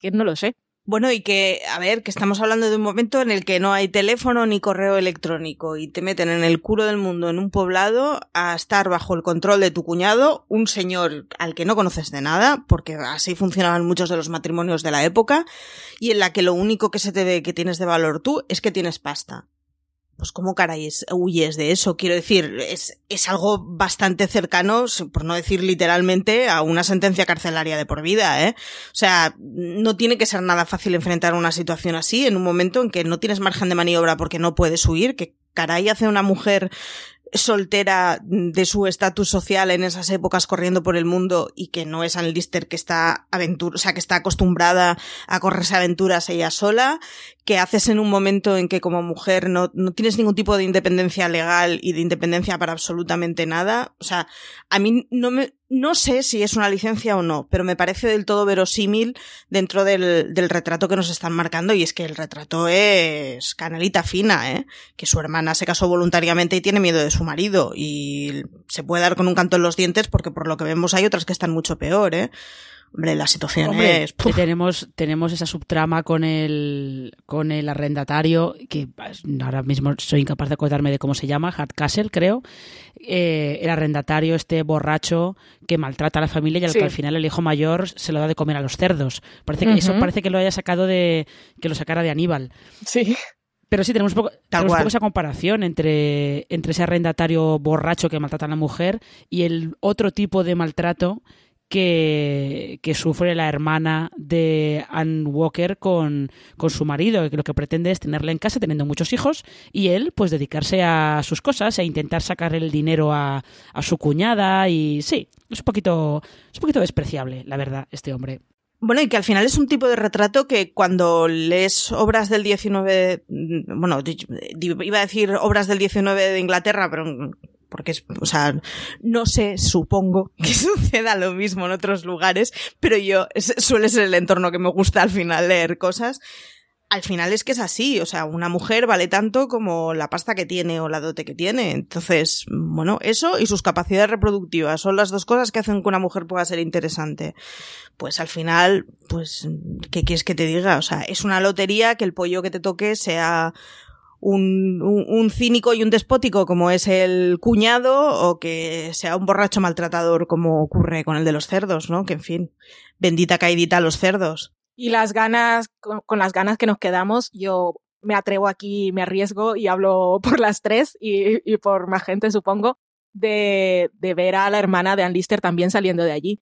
Que no lo sé. Bueno, y que, a ver, que estamos hablando de un momento en el que no hay teléfono ni correo electrónico y te meten en el culo del mundo en un poblado a estar bajo el control de tu cuñado, un señor al que no conoces de nada, porque así funcionaban muchos de los matrimonios de la época, y en la que lo único que se te ve que tienes de valor tú es que tienes pasta. Pues cómo caray es- huyes de eso, quiero decir, es, es algo bastante cercano, por no decir literalmente, a una sentencia carcelaria de por vida, ¿eh? O sea, no tiene que ser nada fácil enfrentar una situación así en un momento en que no tienes margen de maniobra porque no puedes huir, que caray hace una mujer soltera de su estatus social en esas épocas corriendo por el mundo y que no es Ann Lister que está aventura, o sea, que está acostumbrada a correrse aventuras ella sola, que haces en un momento en que como mujer no, no tienes ningún tipo de independencia legal y de independencia para absolutamente nada. O sea, a mí no me, no sé si es una licencia o no, pero me parece del todo verosímil dentro del, del, retrato que nos están marcando y es que el retrato es canalita fina, ¿eh? Que su hermana se casó voluntariamente y tiene miedo de su marido y se puede dar con un canto en los dientes porque por lo que vemos hay otras que están mucho peor, ¿eh? Hombre, la situación Hombre, es... que tenemos, tenemos esa subtrama con el, con el arrendatario, que ahora mismo soy incapaz de acordarme de cómo se llama, Hardcastle, creo. Eh, el arrendatario, este borracho que maltrata a la familia y al Sí. que al final el hijo mayor se lo da de comer a los cerdos. Parece que eso parece que lo haya sacado de, que lo sacara de Aníbal. Sí. Pero sí, tenemos un poco, tenemos poco esa comparación entre, entre ese arrendatario borracho que maltrata a la mujer y el otro tipo de maltrato que, sufre la hermana de Ann Walker con, con su marido, que lo que pretende es tenerla en casa teniendo muchos hijos y él pues dedicarse a sus cosas e intentar sacar el dinero a, a su cuñada y sí, es un poquito, es un poquito despreciable, la verdad, este hombre. Bueno, y que al final es un tipo de retrato que cuando lees obras del 19, mm, bueno, iba a decir obras del 19 de Inglaterra, pero porque es, o sea, no sé, supongo que suceda lo mismo en otros lugares, pero yo, suele ser el entorno que me gusta al final leer cosas. Al final es que es así, o sea, una mujer vale tanto como la pasta que tiene o la dote que tiene. Entonces, bueno, eso y sus capacidades reproductivas son las dos cosas que hacen que una mujer pueda ser interesante pues al final, pues, ¿qué quieres que te diga? O sea, es una lotería que el pollo que te toque sea un, un, un cínico y un despótico como es el cuñado o que sea un borracho maltratador como ocurre con el de los cerdos, ¿no? Que en fin, bendita caidita a los cerdos. Y las ganas, con, con las ganas que nos quedamos, yo me atrevo aquí, me arriesgo y hablo por las tres y, y por más gente, supongo, de, de ver a la hermana de Ann Lister también saliendo de allí.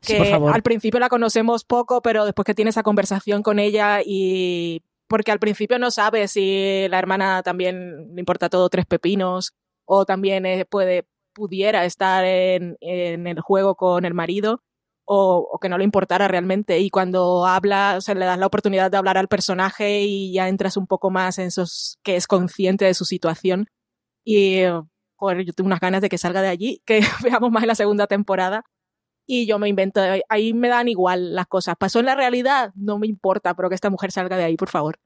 Sí, que por favor. al principio la conocemos poco, pero después que tiene esa conversación con ella y porque al principio no sabe si la hermana también le importa todo tres pepinos o también eh, puede pudiera estar en, en el juego con el marido o, o que no le importara realmente. Y cuando habla, o le das la oportunidad de hablar al personaje y ya entras un poco más en esos que es consciente de su situación. Y eh, joder, yo tengo unas ganas de que salga de allí, que veamos más en la segunda temporada y yo me invento, ahí me dan igual las cosas. ¿Pasó en la realidad? No me importa, pero que esta mujer salga de ahí, por favor.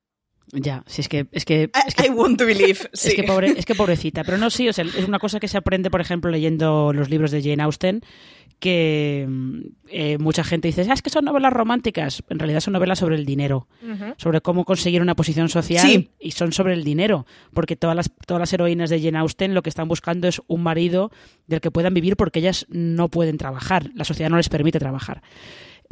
Ya, si es que, es que, es que I want to believe. Sí. Es que, pobre, es que pobrecita, pero no, sí, o sea, es una cosa que se aprende, por ejemplo, leyendo los libros de Jane Austen, que mm, eh, mucha gente dice, ah, es que son novelas románticas, en realidad son novelas sobre el dinero, sobre cómo conseguir una posición social Sí. y son sobre el dinero, porque todas las, todas las heroínas de Jane Austen lo que están buscando es un marido del que puedan vivir porque ellas no pueden trabajar, la sociedad no les permite trabajar.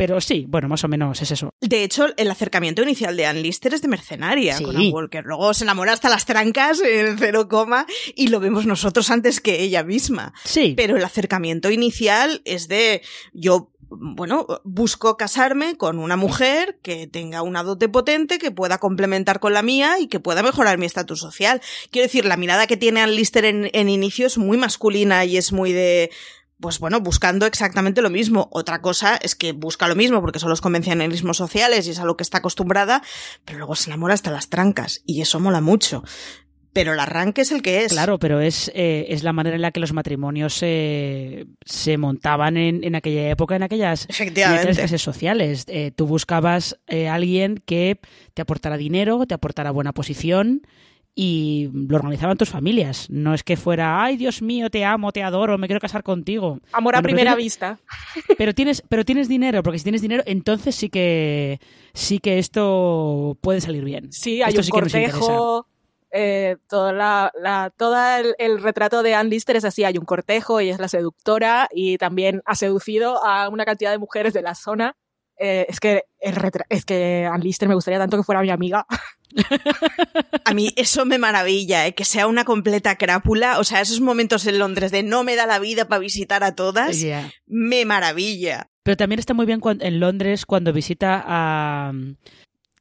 Pero sí, bueno, más o menos es eso. De hecho, el acercamiento inicial de Ann Lister es de mercenaria Sí. con Ann Walker. Luego se enamora hasta las trancas en cero coma y lo vemos nosotros antes que ella misma. Sí, Pero el acercamiento inicial es de yo, bueno, busco casarme con una mujer que tenga una dote potente, que pueda complementar con la mía y que pueda mejorar mi estatus social. Quiero decir, la mirada que tiene Ann Lister en, en inicio es muy masculina y es muy de pues bueno, buscando exactamente lo mismo. Otra cosa es que busca lo mismo porque son los convencionalismos sociales y es a lo que está acostumbrada, pero luego se enamora hasta las trancas y eso mola mucho. Pero el arranque es el que es. Claro, pero es, eh, es la manera en la que los matrimonios se, se montaban en, en aquella época, en aquellas, clases sociales. Eh, tú buscabas eh, alguien que te aportara dinero, te aportara buena posición y lo organizaban tus familias. No es que fuera, ay Dios mío, te amo, te adoro, me quiero casar contigo. Amor a Bueno, pero primera vista. Pero tienes, pero tienes dinero, porque si tienes dinero, entonces sí que sí que esto puede salir bien. Sí, hay Esto un sí cortejo. Eh, toda la, la- todo el, el retrato de Ann Lister es así, hay un cortejo, ella es la seductora y también ha seducido a una cantidad de mujeres de la zona. Eh, es que el retra- es que Ann Lister me gustaría tanto que fuera mi amiga. A mí eso me maravilla, ¿eh? que sea una completa crápula. O sea, esos momentos en Londres de no me da la vida para visitar a todas, me maravilla. Pero también está muy bien en Londres cuando visita a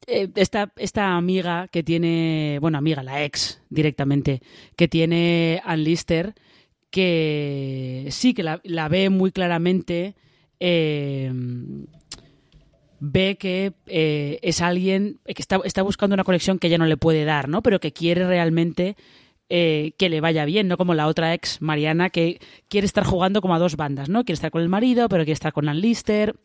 eh, esta, esta amiga que tiene, bueno, amiga, la ex directamente, que tiene Ann Lister, que sí, que la, la ve muy claramente. eh, ve que eh, es alguien que está, está buscando una conexión que ella no le puede dar, ¿no? Pero que quiere realmente eh, que le vaya bien, no como la otra ex, Mariana, que quiere estar jugando como a dos bandas, ¿no? Quiere estar con el marido, pero quiere estar con Ann Lister.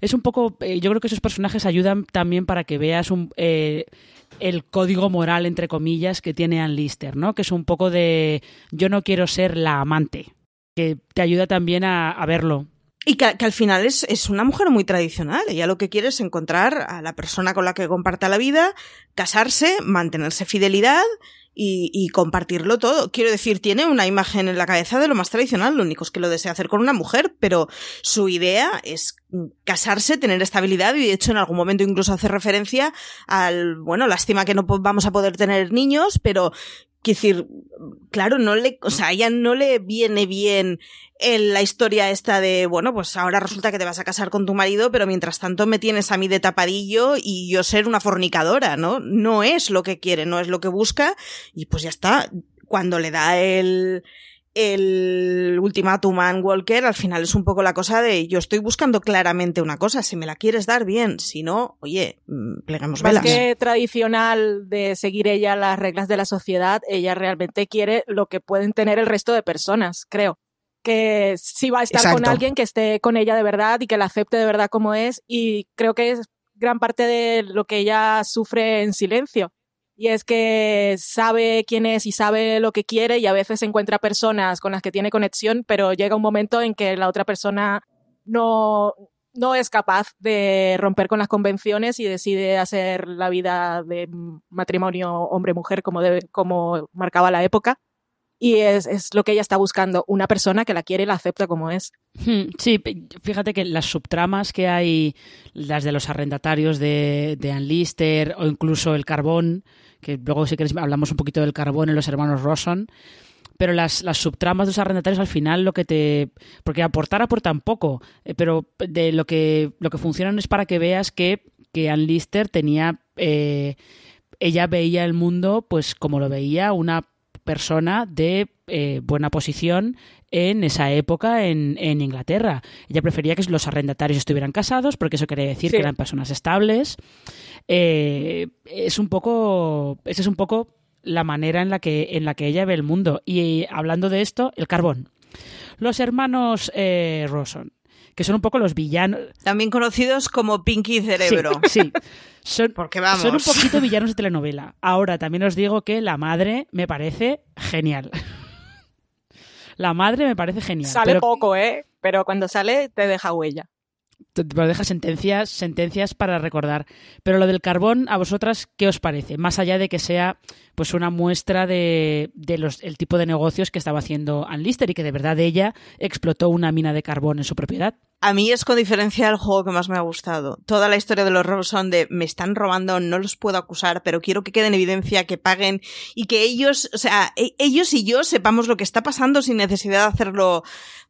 Es un poco, eh, yo creo que esos personajes ayudan también para que veas un, el código moral, entre comillas, que tiene Ann Lister, ¿no? Que es un poco de yo no quiero ser la amante, que te ayuda también a, a verlo. Y que, al final es, es una mujer muy tradicional. Ella lo que quiere es encontrar a la persona con la que comparta la vida, casarse, mantenerse fidelidad y, y, compartirlo todo. Quiero decir, tiene una imagen en la cabeza de lo más tradicional, lo único es que lo desea hacer con una mujer, pero su idea es casarse, tener estabilidad y de hecho en algún momento incluso hace referencia al, bueno, lástima que no vamos a poder tener niños, pero Quiero decir, claro, no le, o sea, a ella no le viene bien en la historia esta de, bueno, pues ahora resulta que te vas a casar con tu marido, pero mientras tanto me tienes a mí de tapadillo y yo ser una fornicadora, ¿no? No es lo que quiere, no es lo que busca y pues ya está. Cuando le da el, el ultimátum a Ann Walker, al final es un poco la cosa de yo estoy buscando claramente una cosa, si me la quieres dar bien, si no, oye, pleguemos Más velas. que tradicional de seguir ella las reglas de la sociedad, ella realmente quiere lo que pueden tener el resto de personas, creo. Que sí va a estar Exacto. con alguien que esté con ella de verdad y que la acepte de verdad como es y creo que es gran parte de lo que ella sufre en silencio. Y es que sabe quién es y sabe lo que quiere y a veces encuentra personas con las que tiene conexión, pero llega un momento en que la otra persona no, no es capaz de romper con las convenciones y decide hacer la vida de matrimonio hombre-mujer como, como marcaba la época. Y es, es lo que ella está buscando, una persona que la quiere y la acepta como es. Hmm, Sí, fíjate que las subtramas que hay, las de los arrendatarios de, de o incluso el carbón, que luego si queréis hablamos un poquito del carbón en los hermanos Rosson, pero las, las subtramas de los arrendatarios al final lo que te... Porque aportar aportan poco, eh, pero de lo que, lo que funcionan es para que veas que, que Ann Lister tenía... eh, ella veía el mundo pues como lo veía una persona de eh, buena posición en esa época en, en Inglaterra. Ella prefería que los arrendatarios estuvieran casados porque eso quería decir Sí. que eran personas estables. Eh, es un poco, esa es un poco la manera en la que en la que ella ve el mundo. Y hablando de esto, el carbón. Los hermanos eh, Rawson, que son un poco los villanos. También conocidos como Pinky Cerebro. Sí, sí. Son, Porque vamos. son un poquito villanos de telenovela. Ahora, también os digo que la madre me parece genial. La madre me parece genial. Sale pero poco, ¿eh? Pero cuando sale te deja huella. te- te deja sentencias, sentencias para recordar. Pero lo del carbón, ¿a vosotras qué os parece? Más allá de que sea pues una muestra de, de los, el tipo de negocios que estaba haciendo Ann Lister y que de verdad ella explotó una mina de carbón en su propiedad. A mí es con diferencia el juego que más me ha gustado. Toda la historia de los robos son de me están robando, no los puedo acusar, pero quiero que quede en evidencia, que paguen y que ellos, o sea, e- ellos y yo sepamos lo que está pasando sin necesidad de hacerlo,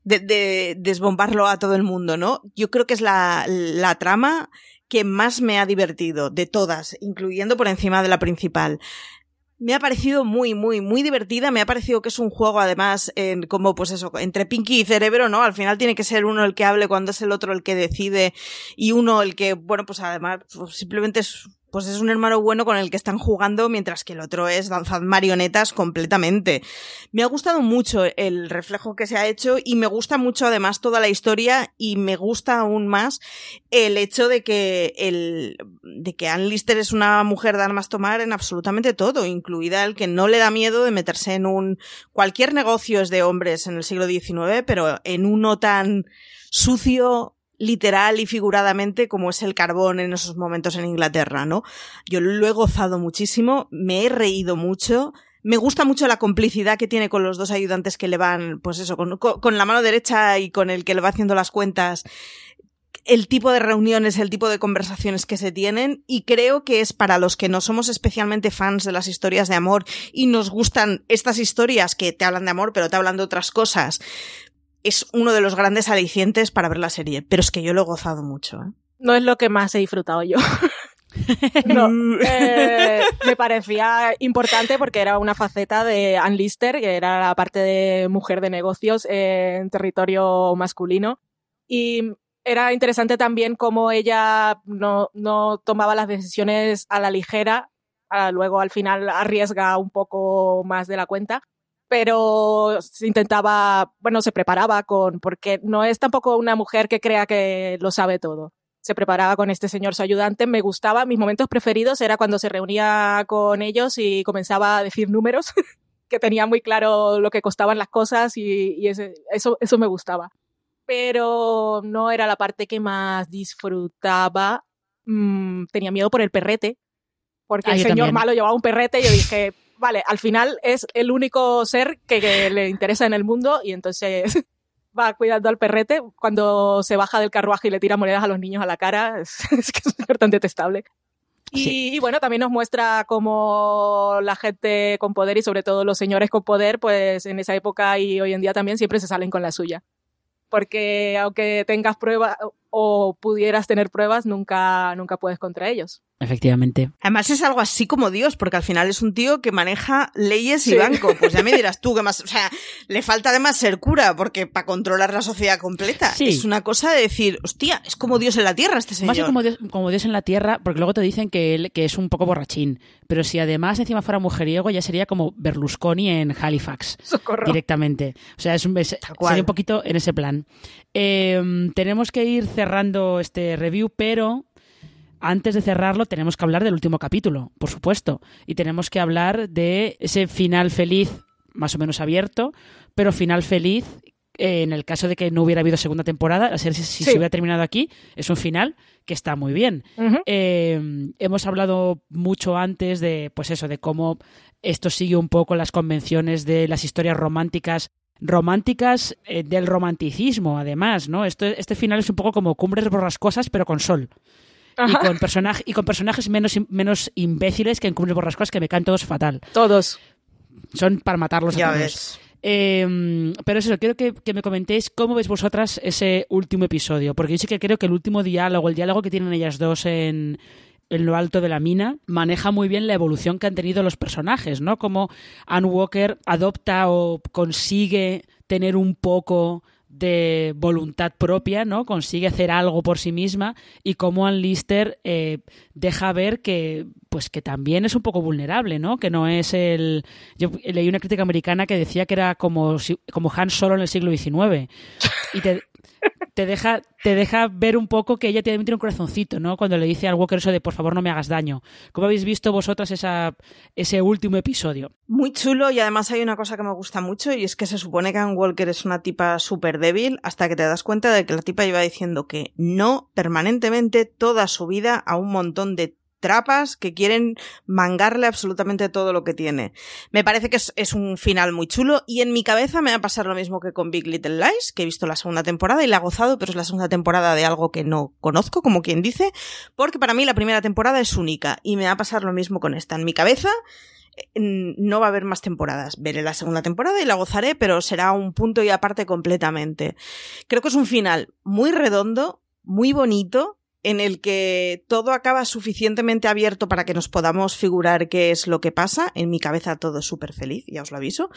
de, de desbombarlo a todo el mundo, ¿no? Yo creo que es la, la trama que más me ha divertido de todas, incluyendo por encima de la principal. Me ha parecido muy, muy, muy divertida. Me ha parecido que es un juego, además, en, como, pues eso, entre Pinky y Cerebro, ¿no? Al final tiene que ser uno el que hable cuando es el otro el que decide y uno el que, bueno, pues además, pues simplemente es, pues es un hermano bueno con el que están jugando, mientras que el otro es danzar marionetas completamente. Me ha gustado mucho el reflejo que se ha hecho y me gusta mucho además toda la historia y me gusta aún más el hecho de que el de que Ann Lister es una mujer de armas tomar en absolutamente todo, incluida el que no le da miedo de meterse en un cualquier negocio es de hombres en el siglo XIX, pero en uno tan sucio literal y figuradamente como es el carbón en esos momentos en Inglaterra, ¿no? Yo lo he gozado muchísimo, me he reído mucho, me gusta mucho la complicidad que tiene con los dos ayudantes que le van, pues eso, con, con- la mano derecha y con el que le va haciendo las cuentas, el tipo de reuniones, el tipo de conversaciones que se tienen y creo que es para los que no somos especialmente fans de las historias de amor y nos gustan estas historias que te hablan de amor pero te hablan de otras cosas, es uno de los grandes alicientes para ver la serie, pero es que yo lo he gozado mucho. ¿eh? No es lo que más he disfrutado yo. No, eh, me parecía importante porque era una faceta de Ann Lister, que era la parte de mujer de negocios en territorio masculino. Y era interesante también cómo ella no, no tomaba las decisiones a la ligera, luego al final arriesga un poco más de la cuenta, pero se intentaba, bueno, se preparaba con, porque no es tampoco una mujer que crea que lo sabe todo. Se preparaba con este señor su ayudante, me gustaba, mis momentos preferidos era cuando se reunía con ellos y comenzaba a decir números, que tenía muy claro lo que costaban las cosas y, ese, eso, eso me gustaba pero no era la parte que más disfrutaba. Mm, tenía miedo por el perrete, porque ah, el señor malo llevaba un perrete y yo dije, vale, al final es el único ser que, le interesa en el mundo y entonces va cuidando al perrete. Cuando se baja del carruaje y le tira monedas a los niños a la cara, es, que es tan detestable. Y, y, bueno, también nos muestra cómo la gente con poder y sobre todo los señores con poder, pues en esa época y hoy en día también siempre se salen con la suya porque aunque tengas pruebas o pudieras tener pruebas, nunca, nunca puedes contra ellos. Efectivamente. Además es algo así como Dios, porque al final es un tío que maneja leyes y banco. Pues ya me dirás tú que más, o sea, le falta además ser cura, porque para controlar la sociedad completa es una cosa de decir, hostia, es como Dios en la tierra este señor. Más como Dios, como Dios en la tierra, porque luego te dicen que él que es un poco borrachín, pero si además encima fuera mujeriego ya sería como Berlusconi en Halifax directamente. O sea, es un, sería un poquito en ese plan. Em, tenemos que ir cerrando este review, pero antes de cerrarlo tenemos que hablar del último capítulo, por supuesto, y tenemos que hablar de ese final feliz, más o menos abierto, pero final feliz eh, en el caso de que no hubiera habido segunda temporada, a ser si, se hubiera terminado aquí, es un final que está muy bien. Eh, hemos hablado mucho antes de, pues eso, de cómo esto sigue un poco las convenciones de las historias románticas románticas eh, del romanticismo, además, ¿no? Esto, este final es un poco como Cumbres Borrascosas, pero con sol. Y con, y con personajes menos, menos imbéciles que en Cumbres Borrascosas que me caen todos fatal. Todos. Son para matarlos ya a Ves. Em, pero eso, quiero que, que, me comentéis cómo veis vosotras ese último episodio, porque yo sí que creo que el último diálogo, el diálogo que tienen ellas dos en, en lo alto de la mina, maneja muy bien la evolución que han tenido los personajes, ¿no? Como Anne Walker adopta o consigue tener un poco de voluntad propia, ¿no? Consigue hacer algo por sí misma y cómo Ann Lister eh, deja ver que, pues que también es un poco vulnerable, ¿no? Que no es el... Yo leí una crítica americana que decía que era como, como Han Solo en el siglo XIX y te, te deja, te deja ver un poco que ella tiene un corazoncito, ¿no? Cuando le dice al Walker eso de por favor no me hagas daño. ¿Cómo habéis visto vosotras esa, ese último episodio? Muy chulo y además hay una cosa que me gusta mucho y es que se supone que Ann Walker es una tipa súper débil hasta que te das cuenta de que la tipa iba diciendo que no permanentemente toda su vida a un montón de trapas que quieren mangarle absolutamente todo lo que tiene. Me parece que es, un final muy chulo y en mi cabeza me va a pasar lo mismo que con Big Little Lies, que he visto la segunda temporada y la he gozado, pero es la segunda temporada de algo que no conozco, como quien dice, porque para mí la primera temporada es única y me va a pasar lo mismo con esta. En mi cabeza eh, no va a haber más temporadas. Veré la segunda temporada y la gozaré, pero será un punto y aparte completamente. Creo que es un final muy redondo, muy bonito, en el que todo acaba suficientemente abierto para que nos podamos figurar qué es lo que pasa. En mi cabeza todo es súper feliz, ya os lo aviso.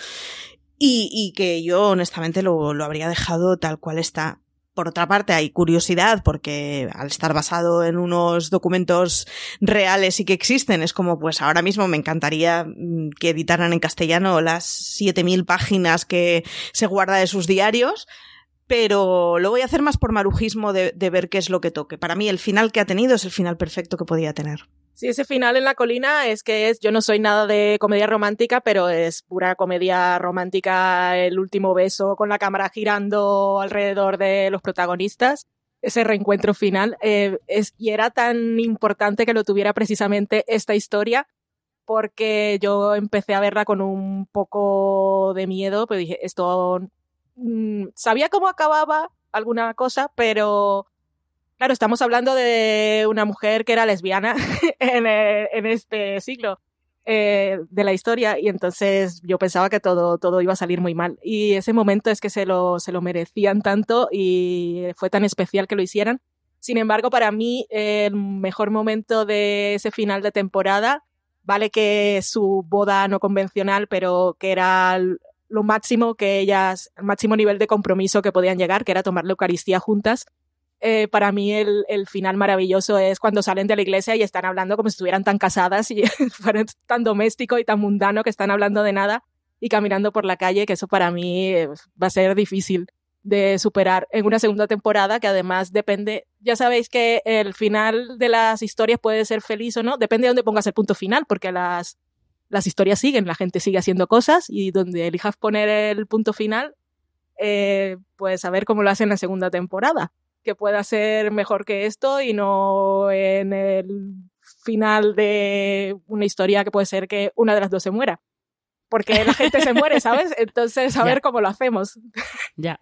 Y, que yo honestamente lo, lo habría dejado tal cual está. Por otra parte, hay curiosidad porque al estar basado en unos documentos reales y que existen, es como pues ahora mismo me encantaría mm, que editaran en castellano las 7000 páginas que se guarda de sus diarios pero lo voy a hacer más por marujismo de, ver qué es lo que toque. Para mí el final que ha tenido es el final perfecto que podía tener. Sí, ese final en la colina es que es, yo no soy nada de comedia romántica, pero es pura comedia romántica, el último beso con la cámara girando alrededor de los protagonistas, ese reencuentro final, eh, es, y era tan importante que lo tuviera precisamente esta historia, porque yo empecé a verla con un poco de miedo, pero dije, esto Mm, sabía cómo acababa alguna cosa, pero claro, estamos hablando de una mujer que era lesbiana en, eh, en, este siglo eh, de la historia y entonces yo pensaba que todo, todo iba a salir muy mal. Y ese momento es que se lo, se lo merecían tanto y fue tan especial que lo hicieran. Sin embargo, para mí, el mejor momento de ese final de temporada, vale que su boda no convencional, pero que era lo máximo que ellas, el máximo nivel de compromiso que podían llegar, que era tomar la Eucaristía juntas. Eh, para mí el, el, final maravilloso es cuando salen de la iglesia y están hablando como si estuvieran tan casadas y tan doméstico y tan mundano que están hablando de nada y caminando por la calle, que eso para mí eh, va a ser difícil de superar en una segunda temporada que además depende, ya sabéis que el final de las historias puede ser feliz o no, depende de dónde pongas el punto final, porque las, las historias siguen, la gente sigue haciendo cosas y donde elijas poner el punto final, eh, pues a ver cómo lo hacen en la segunda temporada, que pueda ser mejor que esto y no en el final de una historia que puede ser que una de las dos se muera porque la gente se muere, ¿sabes? Entonces, a ver cómo lo hacemos. Ya.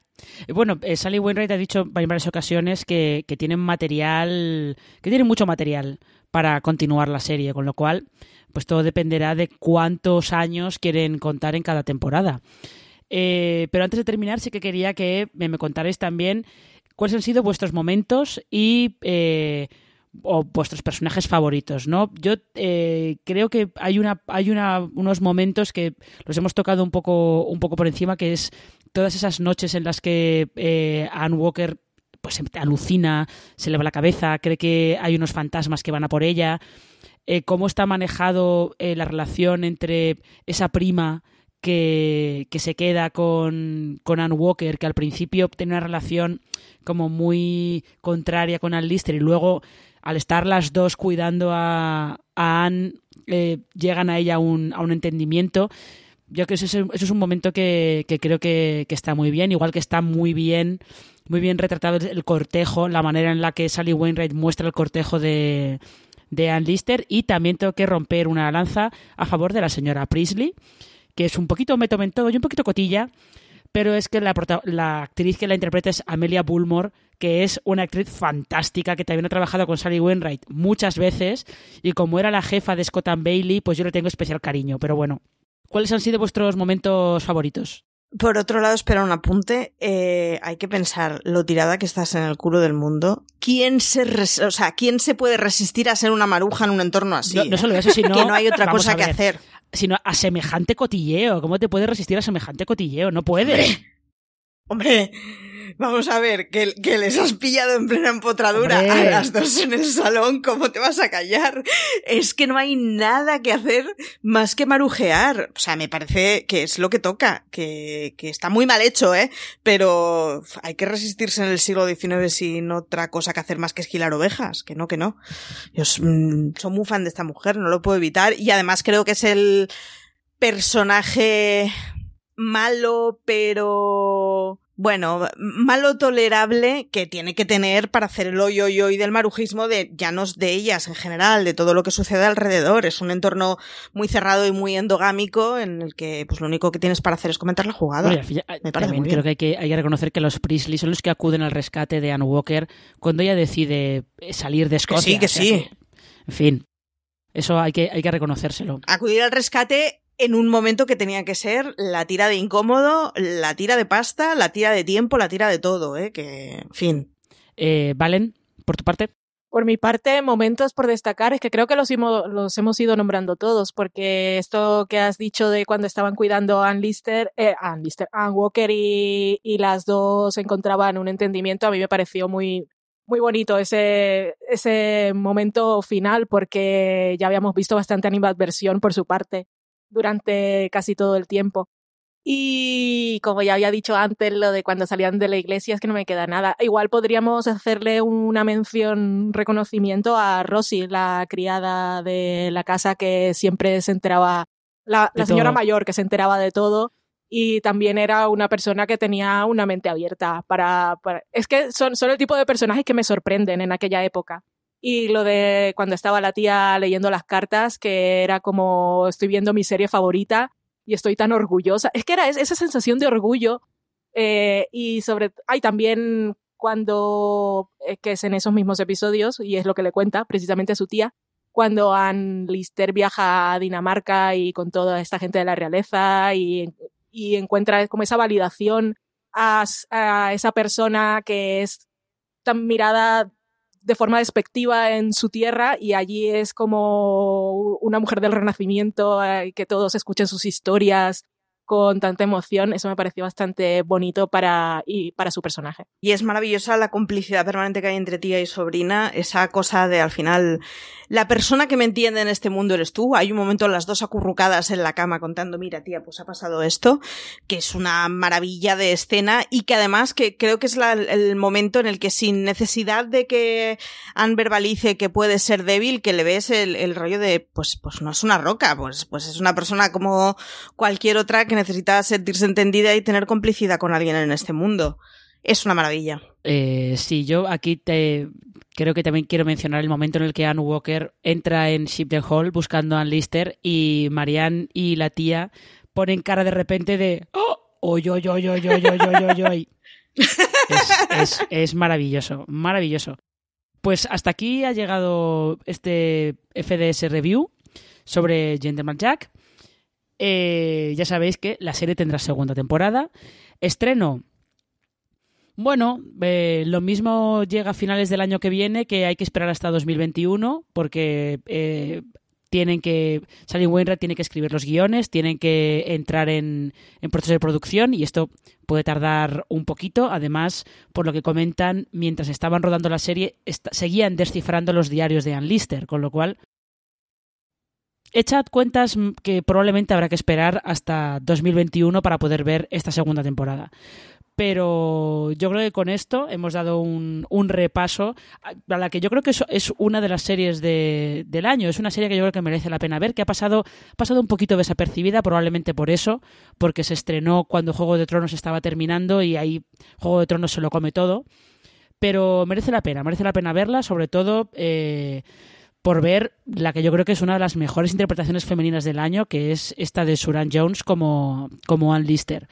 Bueno, eh, Sally Wainwright ha dicho en varias ocasiones que, que tienen material, que tienen mucho material para continuar la serie, con lo cual, pues todo dependerá de cuántos años quieren contar en cada temporada. Eh, pero antes de terminar, sí que quería que me, me contarais también cuáles han sido vuestros momentos y eh, o vuestros personajes favoritos, ¿no? Yo eh, creo que hay una hay una, unos momentos que los hemos tocado un poco un poco por encima, que es todas esas noches en las que eh, Anne Walker pues alucina, se le va la cabeza, cree que hay unos fantasmas que van a por ella, eh, cómo está manejado la relación entre esa prima que, que, se queda con, con Anne Walker, que al principio tiene una relación como muy contraria con Anne Lister y luego al estar las dos cuidando a, a Anne, eh, llegan a ella a un, a un entendimiento. Yo creo que eso es, un momento que, que creo que, está muy bien, igual que está muy bien, muy bien retratado el cortejo, la manera en la que Sally Wainwright muestra el cortejo de, de Lister y también tengo que romper una lanza a favor de la señora Priestley, que es un poquito me todo y un poquito cotilla, pero es que la, la actriz que la interpreta es Amelia Bullmore, que es una actriz fantástica, que también ha trabajado con Sally Wainwright muchas veces, y como era la jefa de Scott and Bailey, pues yo le tengo especial cariño. Pero bueno, ¿cuáles han sido vuestros momentos favoritos? Por otro lado, espera un apunte. Eh, hay que pensar lo tirada que estás en el culo del mundo. ¿Quién se, o sea, ¿quién se puede resistir a ser una maruja en un entorno así? No, no solo eso, sino que no hay otra cosa que hacer sino a semejante cotilleo. ¿Cómo te puedes resistir a semejante cotilleo? No puedes. Hombre, vamos a ver, que, que, les has pillado en plena empotradura a las dos en el salón, ¿cómo te vas a callar? Es que no hay nada que hacer más que marujear. O sea, me parece que es lo que toca, que, que está muy mal hecho, ¿eh? Pero hay que resistirse en el siglo XIX sin otra cosa que hacer más que esquilar ovejas, que no, que no. Yo mm, soy muy fan de esta mujer, no lo puedo evitar, y además creo que es el personaje malo, pero bueno, malo tolerable que tiene que tener para hacer el hoy hoy hoy del marujismo de ya no de ellas en general, de todo lo que sucede alrededor. Es un entorno muy cerrado y muy endogámico en el que pues lo único que tienes para hacer es comentar la jugada. Me parece muy creo que hay, que hay que reconocer que los Priestley son los que acuden al rescate de Anne Walker cuando ella decide salir de Escocia. Que sí, que sí. en fin, eso hay que, hay que reconocérselo. Acudir al rescate en un momento que tenía que ser la tira de incómodo, la tira de pasta, la tira de tiempo, la tira de todo, ¿eh? Que, en fin. Eh, Valen, por tu parte. Por mi parte, momentos por destacar es que creo que los, los hemos ido nombrando todos, porque esto que has dicho de cuando estaban cuidando a Ann Lister, eh, Ann Lister, Ann Walker y, y las dos encontraban un entendimiento, a mí me pareció muy, muy bonito ese, ese momento final, porque ya habíamos visto bastante animadversión por su parte durante casi todo el tiempo. Y como ya había dicho antes, lo de cuando salían de la iglesia es que no me queda nada. Igual podríamos hacerle una mención, reconocimiento a Rosy, la criada de la casa que siempre se enteraba, la, la señora mayor que se enteraba de todo y también era una persona que tenía una mente abierta para... para... Es que son, son el tipo de personajes que me sorprenden en aquella época. Y lo de cuando estaba la tía leyendo las cartas, que era como estoy viendo mi serie favorita y estoy tan orgullosa. Es que era esa sensación de orgullo. Eh, y sobre. Hay también cuando. Eh, que es en esos mismos episodios, y es lo que le cuenta precisamente a su tía, cuando Ann Lister viaja a Dinamarca y con toda esta gente de la realeza y, y encuentra como esa validación a, a esa persona que es tan mirada de forma despectiva en su tierra y allí es como una mujer del renacimiento, eh, que todos escuchen sus historias con tanta emoción, eso me pareció bastante bonito para, y para su personaje. Y es maravillosa la complicidad permanente que hay entre tía y sobrina, esa cosa de al final, la persona que me entiende en este mundo eres tú. Hay un momento las dos acurrucadas en la cama contando, mira tía, pues ha pasado esto, que es una maravilla de escena y que además que creo que es el momento en el que sin necesidad de que Anne verbalice que puede ser débil, que le ves el, el rollo de, pues, pues no es una roca, pues, pues es una persona como cualquier otra que necesita sentirse entendida y tener complicidad con alguien en este mundo. Es una maravilla. Eh, sí, yo aquí te creo que también quiero mencionar el momento en el que Anne Walker entra en Shipton Hall buscando a Anne Lister y Marianne y la tía ponen cara de repente de ¡Oh! ¡Oy, oy, oy, oy, oy, oy, oy, es, es maravilloso, maravilloso. Pues hasta aquí ha llegado este FDS Review sobre Gentleman Jack. Eh, ya sabéis que la serie tendrá segunda temporada. Estreno. Bueno, eh, lo mismo llega a finales del año que viene, que hay que esperar hasta 2021, porque eh, tienen que. Sally Wainwright tiene que escribir los guiones, tienen que entrar en, en proceso de producción y esto puede tardar un poquito. Además, por lo que comentan, mientras estaban rodando la serie, seguían descifrando los diarios de Ann Lister, con lo cual echad cuentas que probablemente habrá que esperar hasta 2021 para poder ver esta segunda temporada. Pero yo creo que con esto hemos dado un, repaso a la que yo creo que es, una de las series de, del año. Es una serie que yo creo que merece la pena ver, que ha pasado, pasado un poquito desapercibida, probablemente por eso, porque se estrenó cuando Juego de Tronos estaba terminando y ahí Juego de Tronos se lo come todo. Pero merece la pena, merece la pena verla, sobre todo... Eh, por ver la que yo creo que es una de las mejores interpretaciones femeninas del año, que es esta de Suran Jones como, como Ann Lister.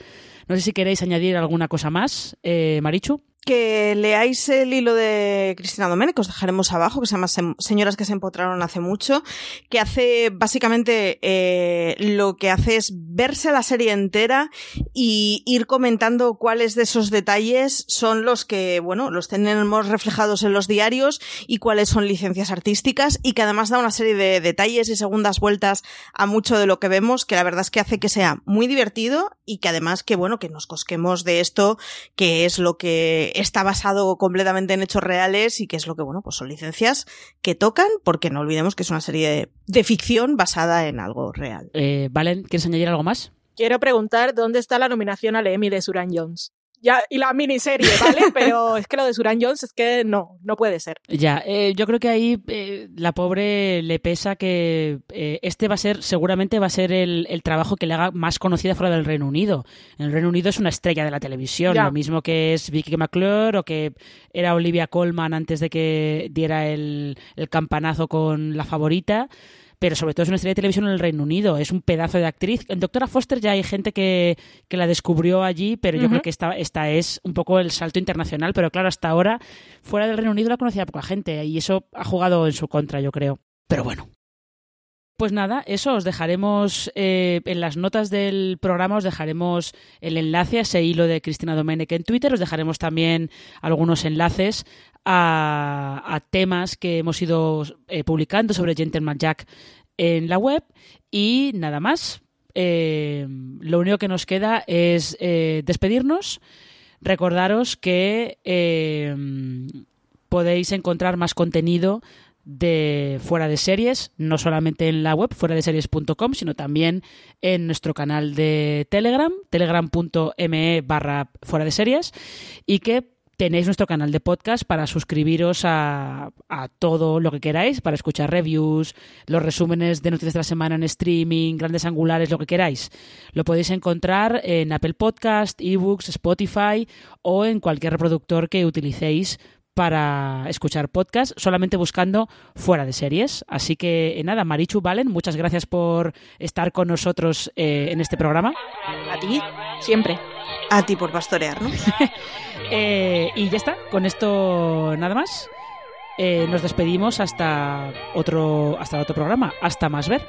No sé si queréis añadir alguna cosa más, eh, Marichu que leáis el hilo de Cristina Domene, que os dejaremos abajo, que se llama Señoras que se empotraron hace mucho, que hace básicamente eh, lo que hace es verse la serie entera y ir comentando cuáles de esos detalles son los que, bueno, los tenemos reflejados en los diarios y cuáles son licencias artísticas y que además da una serie de detalles y segundas vueltas a mucho de lo que vemos, que la verdad es que hace que sea muy divertido y que además que, bueno, que nos cosquemos de esto, que es lo que está basado completamente en hechos reales y que es lo que, bueno, pues son licencias que tocan, porque no olvidemos que es una serie de, de ficción basada en algo real. Eh, Valen, ¿quieres añadir algo más? Quiero preguntar dónde está la nominación al Emmy de Suran Jones ya, y la miniserie, ¿vale? Pero es que lo de Suran Jones es que no, no puede ser. Ya, eh, yo creo que ahí eh, la pobre le pesa que eh, este va a ser, seguramente va a ser el, el, trabajo que le haga más conocida fuera del Reino Unido. En el Reino Unido es una estrella de la televisión, ya. lo mismo que es Vicky McClure o que era Olivia Colman antes de que diera el, el campanazo con la favorita pero sobre todo es una estrella de televisión en el Reino Unido, es un pedazo de actriz. En Doctora Foster ya hay gente que, que la descubrió allí, pero yo uh -huh. creo que esta, esta es un poco el salto internacional, pero claro, hasta ahora fuera del Reino Unido la conocía poca gente y eso ha jugado en su contra, yo creo. Pero bueno, pues nada, eso os dejaremos eh, en las notas del programa, os dejaremos el enlace a ese hilo de Cristina Domenech en Twitter, os dejaremos también algunos enlaces a, a temas que hemos ido eh, publicando sobre Gentleman Jack en la web y nada más. Eh, lo único que nos queda es despedirnos. Recordaros que podéis encontrar más contenido de fuera de series, no solamente en la web fuera de series.com, sino también en nuestro canal de Telegram, telegram.me barra fuera de series, y que tenéis nuestro canal de podcast para suscribiros a, todo lo que queráis, para escuchar reviews, los resúmenes de noticias de la semana en streaming, grandes angulares, lo que queráis. Lo podéis encontrar en Apple Podcast, eBooks, Spotify o en cualquier reproductor que utilicéis para escuchar podcast solamente buscando fuera de series. Así que nada, Marichu Valen, muchas gracias por estar con nosotros eh, en este programa. A ti, siempre. A ti por pastorear, ¿no? eh, y ya está, con esto nada más. Eh, nos despedimos hasta otro, hasta otro programa. Hasta más ver.